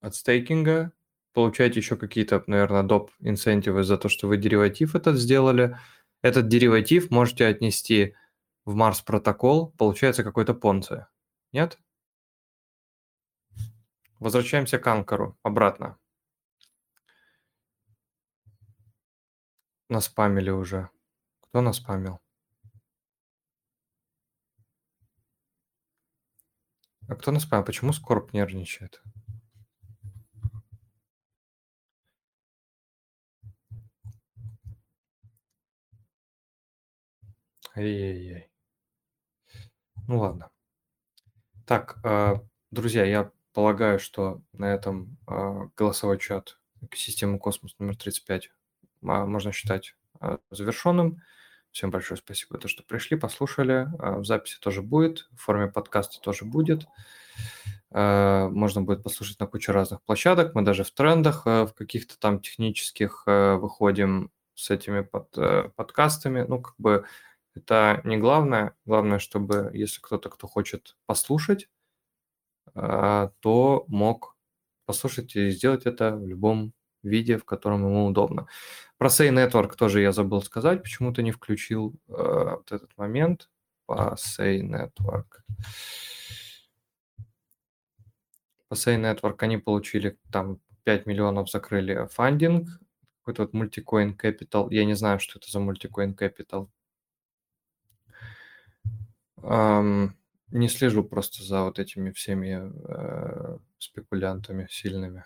A: от стейкинга, получаете еще какие-то, наверное, доп. инцентивы за то, что вы дериватив этот сделали. Этот дериватив можете отнести в Марс протокол, получается какой-то понце. Нет? Возвращаемся к Анкару обратно. Наспамили уже. Кто наспамил? А кто наспамил? Почему Скорб нервничает? Ай-яй-яй. Ну ладно. Так, а, друзья, я полагаю, что на этом а, голосовой чат экосистемы Космос номер 35 а, можно считать завершенным. Всем большое спасибо, то, что пришли, послушали. В записи тоже будет, в форме подкаста тоже будет. Можно будет послушать на кучу разных площадок. Мы даже в трендах в каких-то там технических выходим с этими под, э, подкастами. Ну, как бы это не главное. Главное, чтобы если кто-то, кто хочет послушать, а, то мог послушать и сделать это в любом виде, в котором ему удобно. Про Say Network тоже я забыл сказать, почему-то не включил э, вот этот момент. По Say Network. По Say Network они получили там 5 миллионов закрыли фандинг, какой-то вот мультикоин Capital. Я не знаю, что это за мультикоин Capital. Не слежу просто за вот этими всеми э, спекулянтами сильными.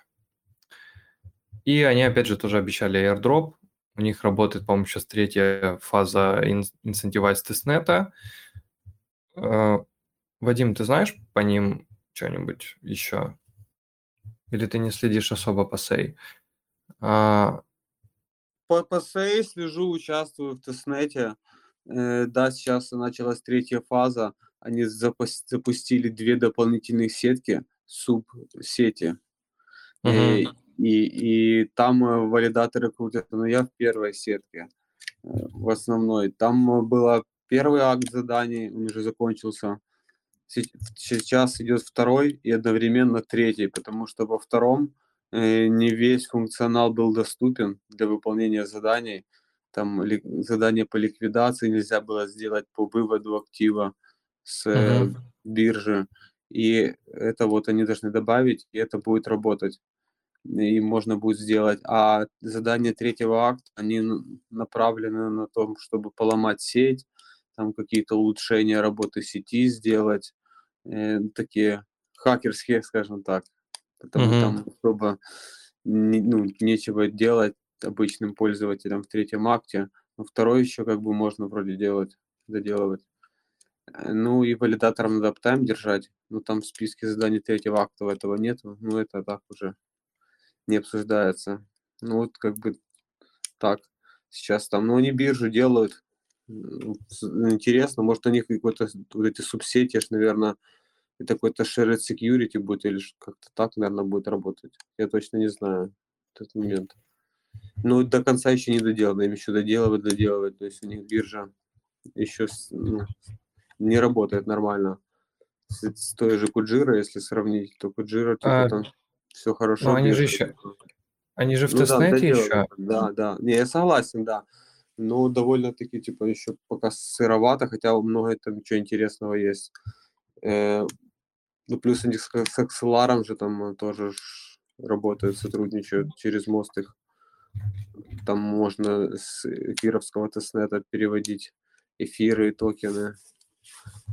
A: И они, опять же, тоже обещали airdrop. У них работает, по-моему, сейчас третья фаза Incentivize тестнета. Э, Вадим, ты знаешь по ним что-нибудь еще? Или ты не следишь особо по сей?
B: А... По, по сей слежу, участвую в тестнете. Э, да, сейчас началась третья фаза. Они запустили две дополнительных сетки, субсети. Uh-huh. И, и, там э, валидаторы крутят, но я в первой сетке, э, в основной. Там был первый акт заданий, он уже закончился. Сейчас идет второй и одновременно третий, потому что во втором не весь функционал был доступен для выполнения заданий там задание по ликвидации нельзя было сделать по выводу актива с uh-huh. биржи. И это вот они должны добавить, и это будет работать. И можно будет сделать. А задания третьего акта, они направлены на том, чтобы поломать сеть, там какие-то улучшения работы сети сделать, э, такие хакерские, скажем так. Потому uh-huh. там особо не, ну, нечего делать, обычным пользователям в третьем акте, но второй еще как бы можно вроде делать, доделывать. Э, ну и валидатором надо аптайм держать, но там в списке заданий третьего акта этого нет, ну это так уже не обсуждается. Ну вот как бы так сейчас там, ну они биржу делают, интересно, может у них какой-то вот эти субсети, наверное, это какой-то shared security будет или как-то так, наверное, будет работать. Я точно не знаю этот момент. Ну, до конца еще не доделано, им еще доделывать, доделывать. То есть у них биржа еще ну, не работает нормально. С, с той же Куджира, если сравнить, то Куджира типа, а, там все хорошо.
A: Ну, они же еще, они же в ну, тестнете
B: да,
A: еще.
B: Да, да. Не, я согласен, да. Но довольно-таки, типа, еще пока сыровато, хотя много там ничего интересного есть. Э, ну, плюс они с, с Axelar же там тоже работают, сотрудничают через мост их там можно с эфировского тестнета переводить эфиры и токены.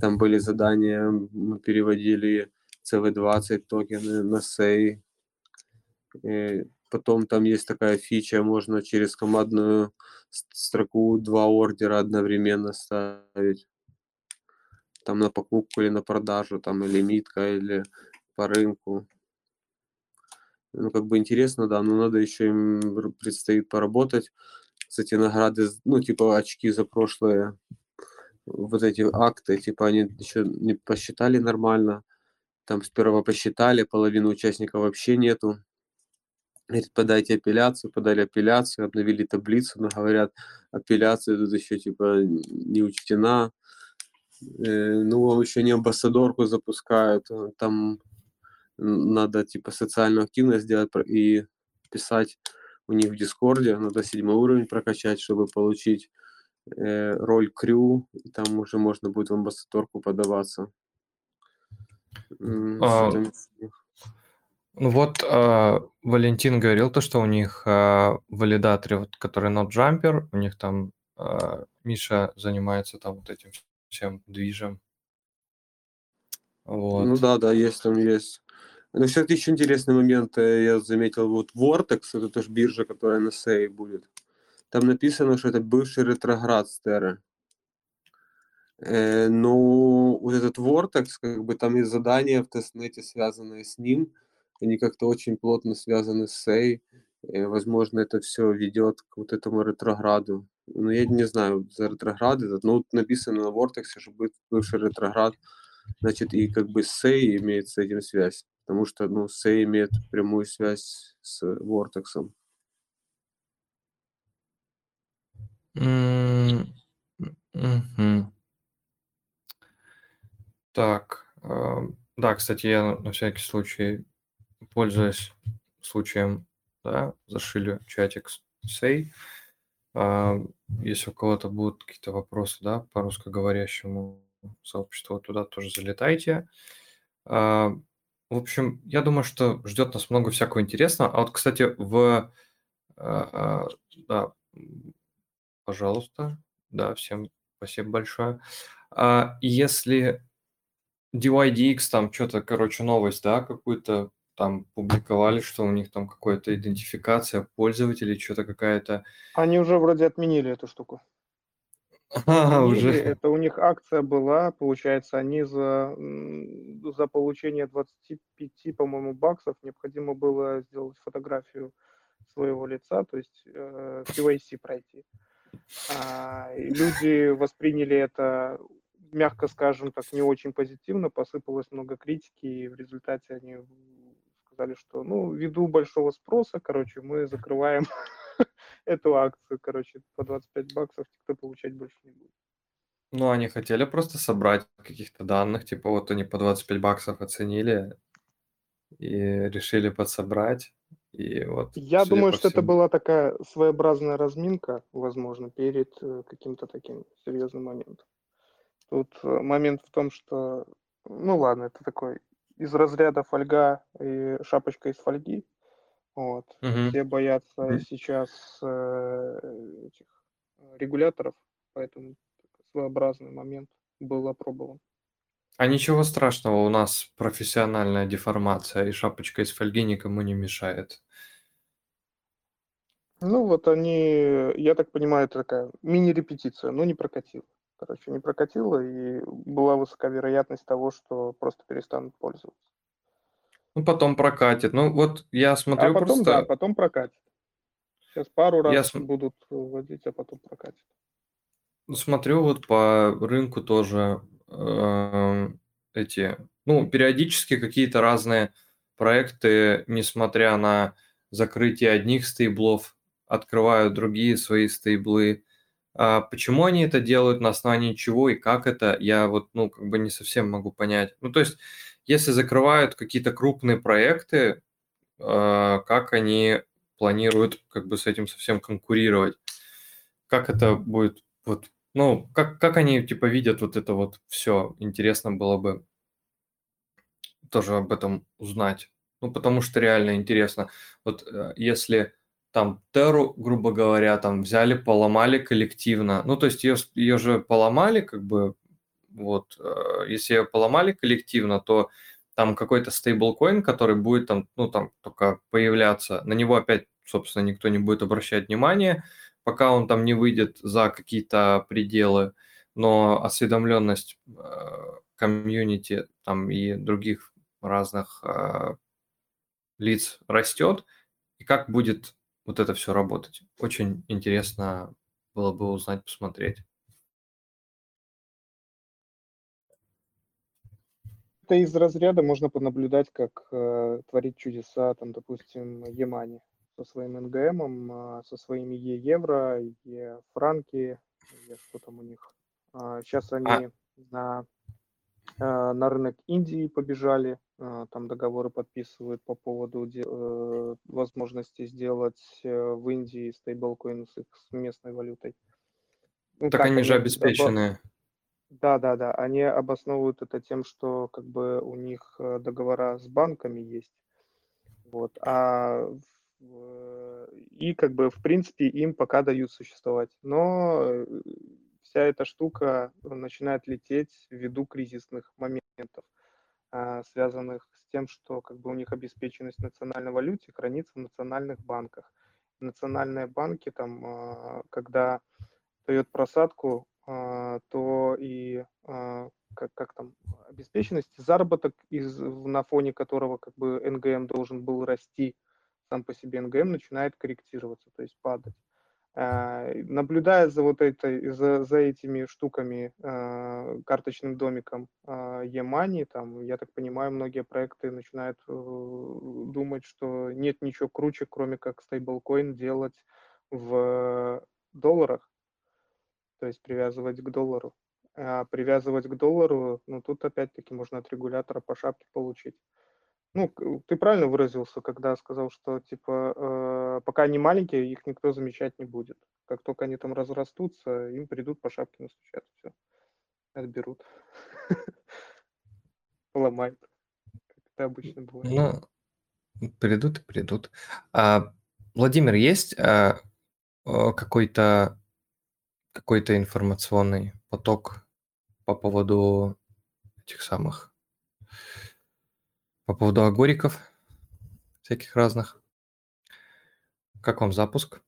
B: Там были задания, мы переводили CV20 токены на SEI. И потом там есть такая фича, можно через командную строку два ордера одновременно ставить. Там на покупку или на продажу, там или митка, или по рынку ну, как бы интересно, да, но надо еще им предстоит поработать. Кстати, награды, ну, типа очки за прошлые вот эти акты, типа они еще не посчитали нормально. Там сперва посчитали, половины участников вообще нету. Говорит, подайте апелляцию, подали апелляцию, обновили таблицу, но говорят, апелляция тут еще типа не учтена. Э, ну, еще не амбассадорку запускают, там надо типа социальную активность сделать и писать у них в Дискорде, надо седьмой уровень прокачать, чтобы получить э, роль крю, и там уже можно будет в амбассадорку подаваться.
A: А, ну вот а, Валентин говорил то, что у них а, валидаторы, вот, которые NodeJumper, у них там а, Миша занимается там вот этим всем движем.
B: Ну вот. Ну да, да, есть там есть. Но, кстати, еще интересный момент, э, я заметил, вот Vortex, это тоже биржа, которая на SEI будет. Там написано, что это бывший ретроград Стеры. Э, но вот этот Vortex, как бы там есть задания в тестнете, связанные с ним, они как-то очень плотно связаны с SEI. И, возможно, это все ведет к вот этому ретрограду. Ну, я не знаю, за ретроград этот, но вот написано на Vortex, что будет бывший ретроград, значит, и как бы SEI имеет с этим связь потому что ну, Сей имеет прямую связь с Вортексом.
A: Mm-hmm. Так, э, да, кстати, я на всякий случай, пользуясь случаем, да, зашили чатик Сей. А, если у кого-то будут какие-то вопросы, да, по русскоговорящему сообществу, туда тоже залетайте. А, в общем, я думаю, что ждет нас много всякого интересного. А вот, кстати, в... А, да, пожалуйста. Да, всем спасибо большое. Если DYDX там что-то, короче, новость, да, какую-то там публиковали, что у них там какая-то идентификация пользователей, что-то какая-то...
C: Они уже вроде отменили эту штуку.
A: А, уже.
C: Это у них акция была, получается, они за, за получение 25, по-моему, баксов необходимо было сделать фотографию своего лица, то есть э, KYC пройти. А, люди восприняли это, мягко скажем так, не очень позитивно, посыпалось много критики, и в результате они сказали, что, ну, ввиду большого спроса, короче, мы закрываем эту акцию, короче, по 25 баксов никто получать больше не будет.
A: Ну, они хотели просто собрать каких-то данных, типа вот они по 25 баксов оценили и решили подсобрать. И вот,
C: Я думаю, что это была такая своеобразная разминка, возможно, перед э, каким-то таким серьезным моментом. Тут э, момент в том, что, ну ладно, это такой из разряда фольга и шапочка из фольги. Вот.
A: Мгм.
C: Все боятся Мгм. сейчас э, этих э, регуляторов, поэтому своеобразный момент был опробован.
A: А ничего страшного, у нас профессиональная деформация, и шапочка из фольги никому не мешает.
C: Ну вот они, я так понимаю, это такая мини-репетиция, но не прокатила. Короче, не прокатила, и была высока вероятность того, что просто перестанут пользоваться.
A: Ну, потом прокатит. Ну, вот я
C: А
A: смотрю
C: потом,
A: просто...
C: да, потом прокатит. Сейчас пару раз
A: Я см-
C: будут вводить, а потом прокатит.
A: Смотрю вот по рынку тоже эм, эти, ну, периодически какие-то разные проекты, несмотря на закрытие одних стейблов, открывают другие свои стейблы. А почему они это делают, на основании чего и как это, я вот, ну, как бы не совсем могу понять. Ну, то есть если закрывают какие-то крупные проекты, а, как они планируют как бы с этим совсем конкурировать? Как это будет, вот, ну, как, как они типа видят вот это вот все? Интересно было бы тоже об этом узнать. Ну, потому что реально интересно. Вот э, если там Теру, грубо говоря, там взяли, поломали коллективно, ну, то есть ее, ее же поломали, как бы вот, э, если ее поломали коллективно, то там какой-то стейблкоин, который будет там, ну, там только появляться, на него опять, собственно, никто не будет обращать внимание, пока он там не выйдет за какие-то пределы, но осведомленность э, комьюнити там и других разных э, лиц растет, и как будет вот это все работать. Очень интересно было бы узнать, посмотреть.
C: Это из разряда можно понаблюдать, как э, творит чудеса, там, допустим, Емани со своим НГМом, э, со своими Е-евро, Е-франки, что там у них. Э, сейчас они а... на, э, на рынок Индии побежали, там договоры подписывают по поводу э, возможности сделать в Индии стейблкоин с их местной валютой.
A: Ну, так они, они же обеспечены.
C: Да, да, да. Они обосновывают это тем, что как бы у них договора с банками есть. Вот. А и как бы в принципе им пока дают существовать. Но вся эта штука начинает лететь ввиду кризисных моментов, а, связанных с тем, что как бы у них обеспеченность национальной валюте хранится в национальных банках. Национальные банки там, а, когда дает просадку, а, то и как, как там обеспеченность, заработок, из, на фоне которого как бы НГМ должен был расти, сам по себе НГМ начинает корректироваться, то есть падать. А, наблюдая за вот этой, за, за этими штуками, а, карточным домиком e там, я так понимаю, многие проекты начинают э, думать, что нет ничего круче, кроме как стейблкоин делать в долларах, то есть привязывать к доллару. А привязывать к доллару, ну тут опять-таки можно от регулятора по шапке получить. Ну, ты правильно выразился, когда сказал, что типа э, пока они маленькие, их никто замечать не будет. Как только они там разрастутся, им придут по шапке настучат, все, отберут, поломают, как это обычно бывает.
A: Ну, придут и придут. А, Владимир, есть а, какой-то какой-то информационный поток по поводу этих самых по поводу агориков всяких разных. Как вам запуск?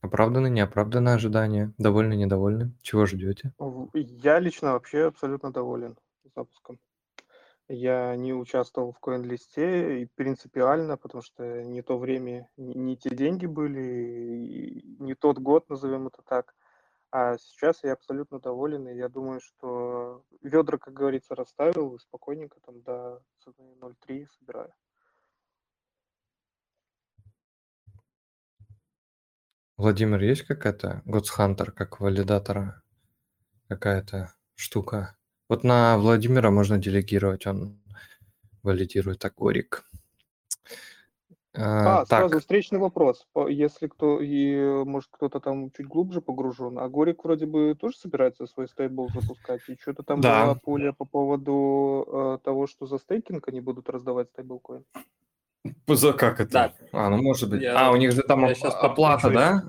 A: Оправданы, неоправданные ожидания? Довольны, недовольны? Чего ждете?
C: Я лично вообще абсолютно доволен запуском. Я не участвовал в коин-листе и принципиально, потому что не то время, не те деньги были, не тот год, назовем это так. А сейчас я абсолютно доволен, и я думаю, что ведра, как говорится, расставил и спокойненько там до цены 0,3 собираю.
A: Владимир, есть какая-то God's как валидатора? Какая-то штука? Вот на Владимира можно делегировать, он валидирует Агорик.
C: А, а сразу встречный вопрос. Если кто, и может кто-то там чуть глубже погружен, а Горик вроде бы тоже собирается свой стейбл запускать, и что-то там да. было поле по поводу э, того, что за стейкинг они будут раздавать стейблкоин.
A: За как это? Да. А, ну может быть. Я, а, у них же там оп- оплата, да?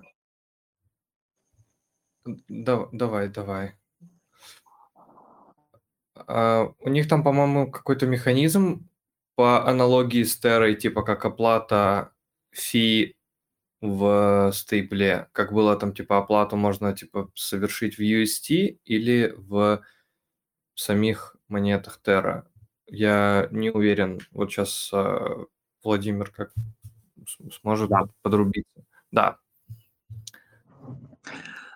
A: да? Давай, давай. А, у них там, по-моему, какой-то механизм по аналогии с Terra, типа как оплата фи в стейбле, как было там, типа, оплату можно, типа, совершить в UST или в самих монетах Terra. Я не уверен, вот сейчас э, Владимир как сможет да. подрубиться. Да.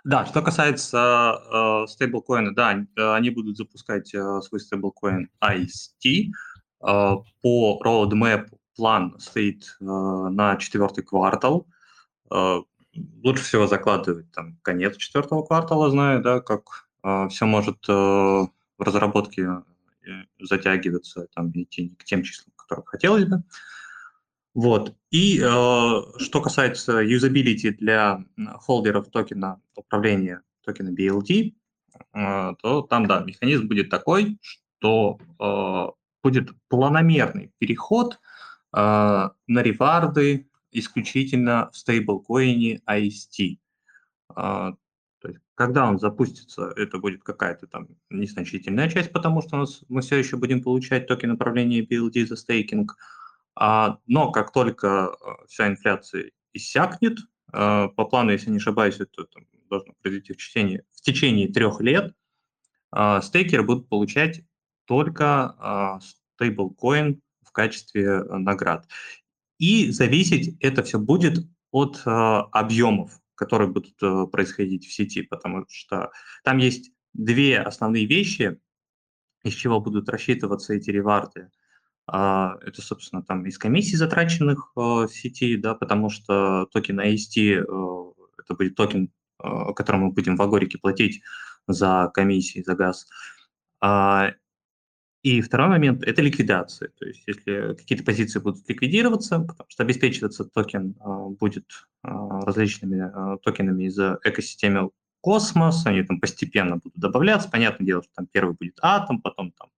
H: Да, что касается э, стейблкоина, да, они будут запускать э, свой стейблкоин IST, по roadmap план стоит э, на четвертый квартал. Э, лучше всего закладывать там конец четвертого квартала, знаю, да, как все может в разработке затягиваться, там, идти к тем числам, которые хотелось бы. Вот. И э, что касается юзабилити для холдеров токена управления токена BLD, э, то там, да, механизм будет такой, что э, будет планомерный переход э, на реварды исключительно в стейблкоине IST. Э, а, то есть, когда он запустится, это будет какая-то там незначительная часть, потому что у нас, мы все еще будем получать токен направления BLD за стейкинг. А, но как только э, вся инфляция иссякнет, э, по плану, если не ошибаюсь, это там, должно произойти в течение, в течение трех лет, э, стейкеры будут получать только стейблкоин в качестве э, наград. И зависеть это все будет от э, объемов, которые будут э, происходить в сети, потому что там есть две основные вещи, из чего будут рассчитываться эти реварды. Э, это, собственно, там из комиссий, затраченных в сети, да, потому что токен IST это будет токен, который мы будем в Agoric 'е платить за комиссии, за газ. И второй момент – это ликвидация. То есть если какие-то позиции будут ликвидироваться, потому что обеспечиваться токен э, будет э, различными э, токенами из экосистемы Космос, они там постепенно будут добавляться. Понятное дело, что там первый будет Атом, потом там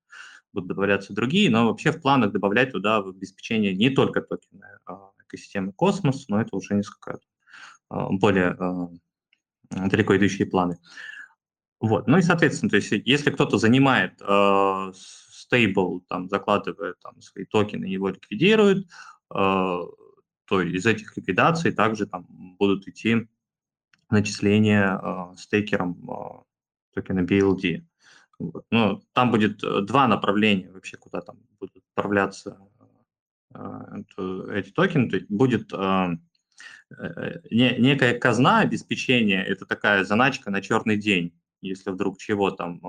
H: будут добавляться другие, но вообще в планах добавлять туда в обеспечение не только токены экосистемы Космос, но это уже несколько более далеко идущие планы. Вот. Ну и, соответственно, то есть если кто-то занимает э, стейбл, там, закладывает там, свои токены, его ликвидирует, э, то из этих ликвидаций также там будут идти начисления э, стейкерам э, токена BLD. Вот. Ну, там будет э, два направления вообще, куда там будут отправляться эти токены. То есть будет э, э, некая казна обеспечения, это такая заначка на черный день, если вдруг чего там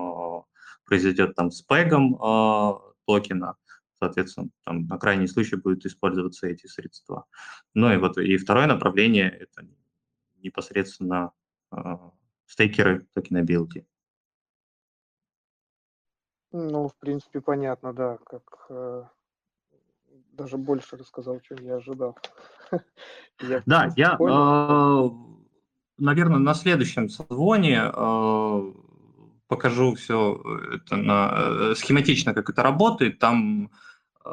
H: произойдет там с пегом э, токена, соответственно, там на крайний случай будут использоваться эти средства. Ну и вот и второе направление – это непосредственно э, стейкеры токена BLT.
C: Ну, в принципе, понятно, да, как э, даже больше рассказал, чем я ожидал.
H: я, да, я, э, наверное, на следующем созвоне э, покажу все это на, э, схематично, как это работает. Там э,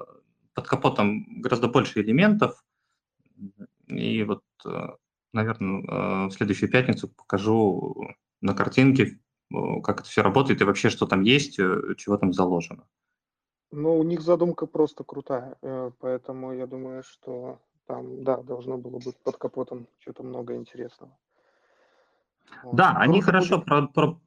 H: под капотом гораздо больше элементов. И вот э, наверное, э, в следующую пятницу покажу на картинке, э, как это все работает и вообще, что там есть, э, чего там заложено.
C: Ну, у них задумка просто крутая, поэтому я думаю, что там, да, должно было быть под капотом что-то много интересного.
H: Да, вот. они хорошо, про, про,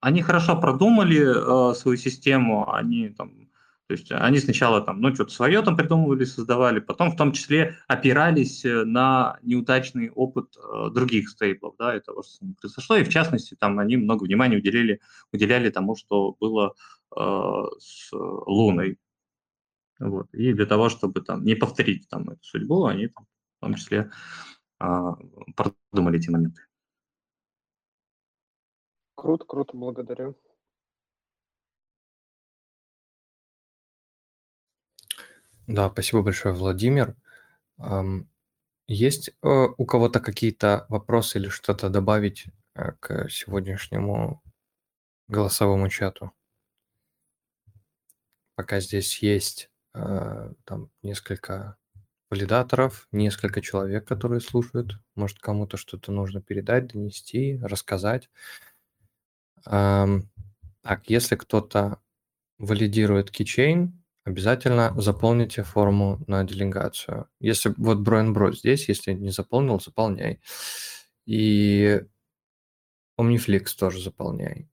H: они хорошо продумали э, свою систему, они там то есть они сначала там, ну, что-то свое там придумывали, создавали, потом в том числе опирались э, на неудачный опыт э, других стейблов, да, и того, что с ними произошло, и в частности там они много внимания уделили, уделяли тому, что было э, с Луной. Вот. И для того, чтобы там не повторить там эту судьбу, они там, в том числе э, продумали эти моменты.
C: Круто, круто, благодарю.
A: Да, спасибо большое, Владимир. Есть э, у кого-то какие-то вопросы или что-то добавить э, к сегодняшнему голосовому чату? Пока здесь есть э, там несколько валидаторов, несколько человек, которые слушают. Может, кому-то что-то нужно передать, донести, рассказать. Так, если кто-то валидирует кичейн, обязательно заполните форму на делегацию. Если вот Броен Бро здесь, если не заполнил, заполняй. И Omniflix тоже заполняй.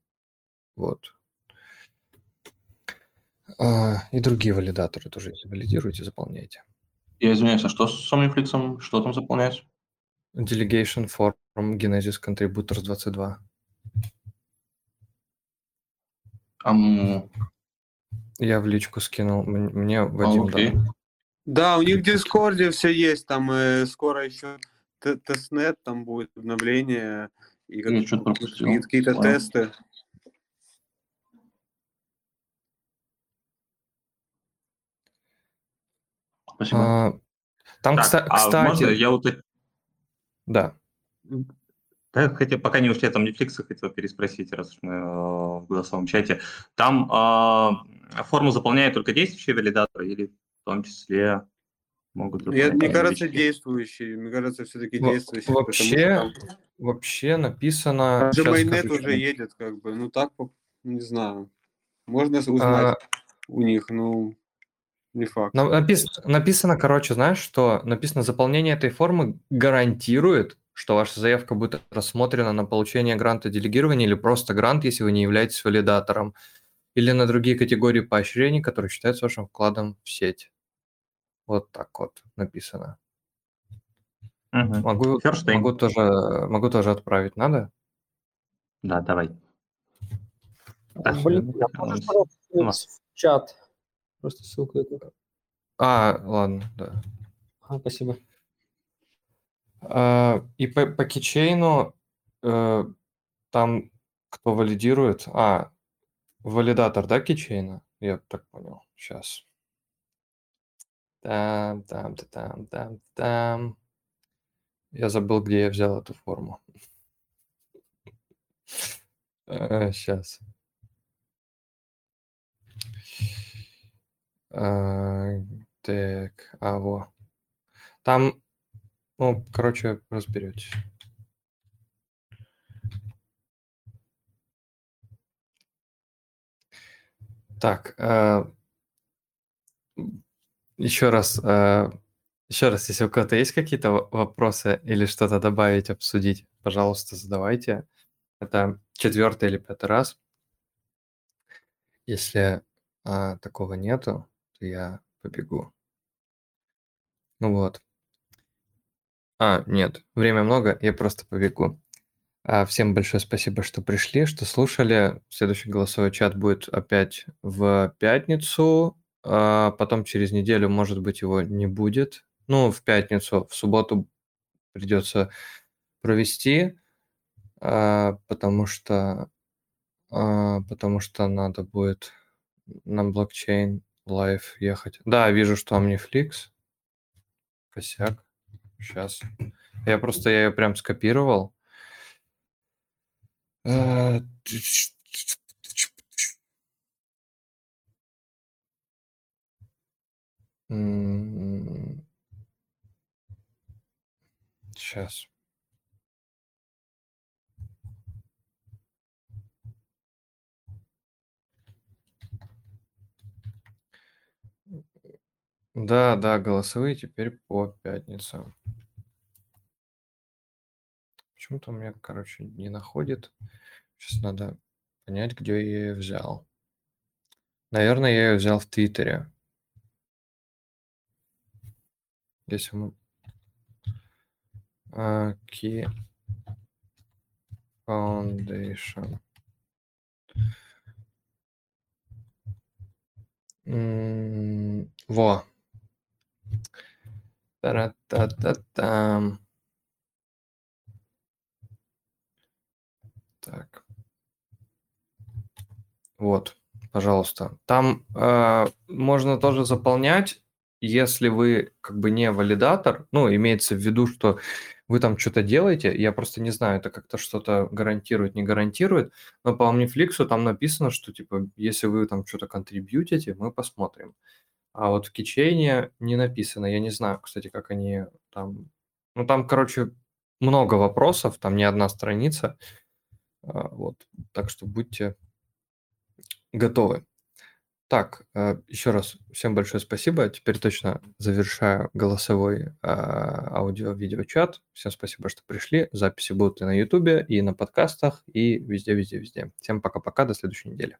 A: Вот. А, и другие валидаторы тоже, если валидируете, заполняйте.
G: Я извиняюсь, а что с Omniflix? Что там заполнять?
A: Delegation Form Genesis Contributors 22.
G: Эм,
A: я в личку скинул. Мне Вадим
G: окей.
A: дал.
B: Да, у них в Дискорде все есть, там э, скоро еще тестнет, там будет обновление и как-
G: Я что-то пропустил.
B: и какие-то
G: Ладно.
B: тесты.
G: Спасибо.
A: А, там,
H: Так,
A: кста-
H: а
A: кстати,
H: можно я вот
A: да.
H: Да, хотя, пока не ушли там Netflix, хотел переспросить, раз уж мы э, в голосовом чате. Там э, форму заполняют только действующие валидаторы или в том числе могут
B: Я, мне кажется,
H: новички?
B: действующие. Мне кажется, все-таки
A: Во-
B: действующие. потому что
A: Вообще,
B: там
A: вообще написано...
B: Даже
A: скажу,
B: уже едет, как бы. Ну так, не знаю. Можно
A: А,
B: узнать у них, ну, не факт.
A: на- напис- написано, короче, знаешь, что написано, заполнение этой формы гарантирует, что ваша заявка будет рассмотрена на получение гранта делегирования или просто грант, если вы не являетесь валидатором, или на другие категории поощрений, которые считаются вашим вкладом в сеть. Вот так вот написано.
H: Мгм.
A: Могу,
H: Ферштейн.
A: могу, тоже, могу тоже отправить, надо?
H: Да, давай. Так,
I: Блин,
H: э,
I: а можешь,
H: э,
I: пожалуйста,
H: ну,
I: скинуть в чат? Просто ссылку эту.
A: А, ладно, да.
I: Ага, спасибо.
A: А, И по, по кичейну э, там кто валидирует? А, валидатор, да, кичейна? я так понял. Сейчас. Там, там, та- там, там, там. Я забыл, где я взял эту форму. Сейчас. Так, а во. Там, ну, короче, разберетесь. Так, э, еще раз, э, еще раз, если у кого-то есть какие-то во- вопросы или что-то добавить, обсудить, пожалуйста, задавайте. Это четвертый или пятый раз. Если а, такого нету, то я побегу. Ну вот. А, нет, время много, я просто побегу. А, Всем большое спасибо, что пришли, что слушали. Следующий голосовой чат будет опять в пятницу. а Потом через неделю, может быть, его не будет. Ну, в пятницу, в субботу придется провести, а, потому что, а, потому что надо будет на Blockchain Life ехать. Да, вижу, что Omniflix. Косяк. Сейчас. Я просто я ее прям скопировал. Сейчас. Да, да, голосовые теперь по пятницам. Почему-то у меня, короче, не находит. Сейчас надо понять, где я ее взял. Наверное, я ее взял в Твиттере. Если мы... Key Foundation. Во. Та-ра-та-та-там. Так. Вот, пожалуйста. Там э, можно тоже заполнять, если вы как бы не валидатор, ну, имеется в виду, что вы там что-то делаете, я просто не знаю, это как-то что-то гарантирует, не гарантирует, но по Omniflix там написано, что типа, если вы там что-то контрибьютите, мы посмотрим. А вот в кичейне не написано, я не знаю, кстати, как они там... Ну, там, короче, много вопросов, там не одна страница, а, вот, так что будьте готовы. Так, э, еще раз всем большое спасибо. Теперь точно завершаю голосовой а, аудио-видеочат. Всем спасибо, что пришли. Записи будут и на Ютубе, и на подкастах, и везде, везде, везде. Всем пока-пока, до следующей недели.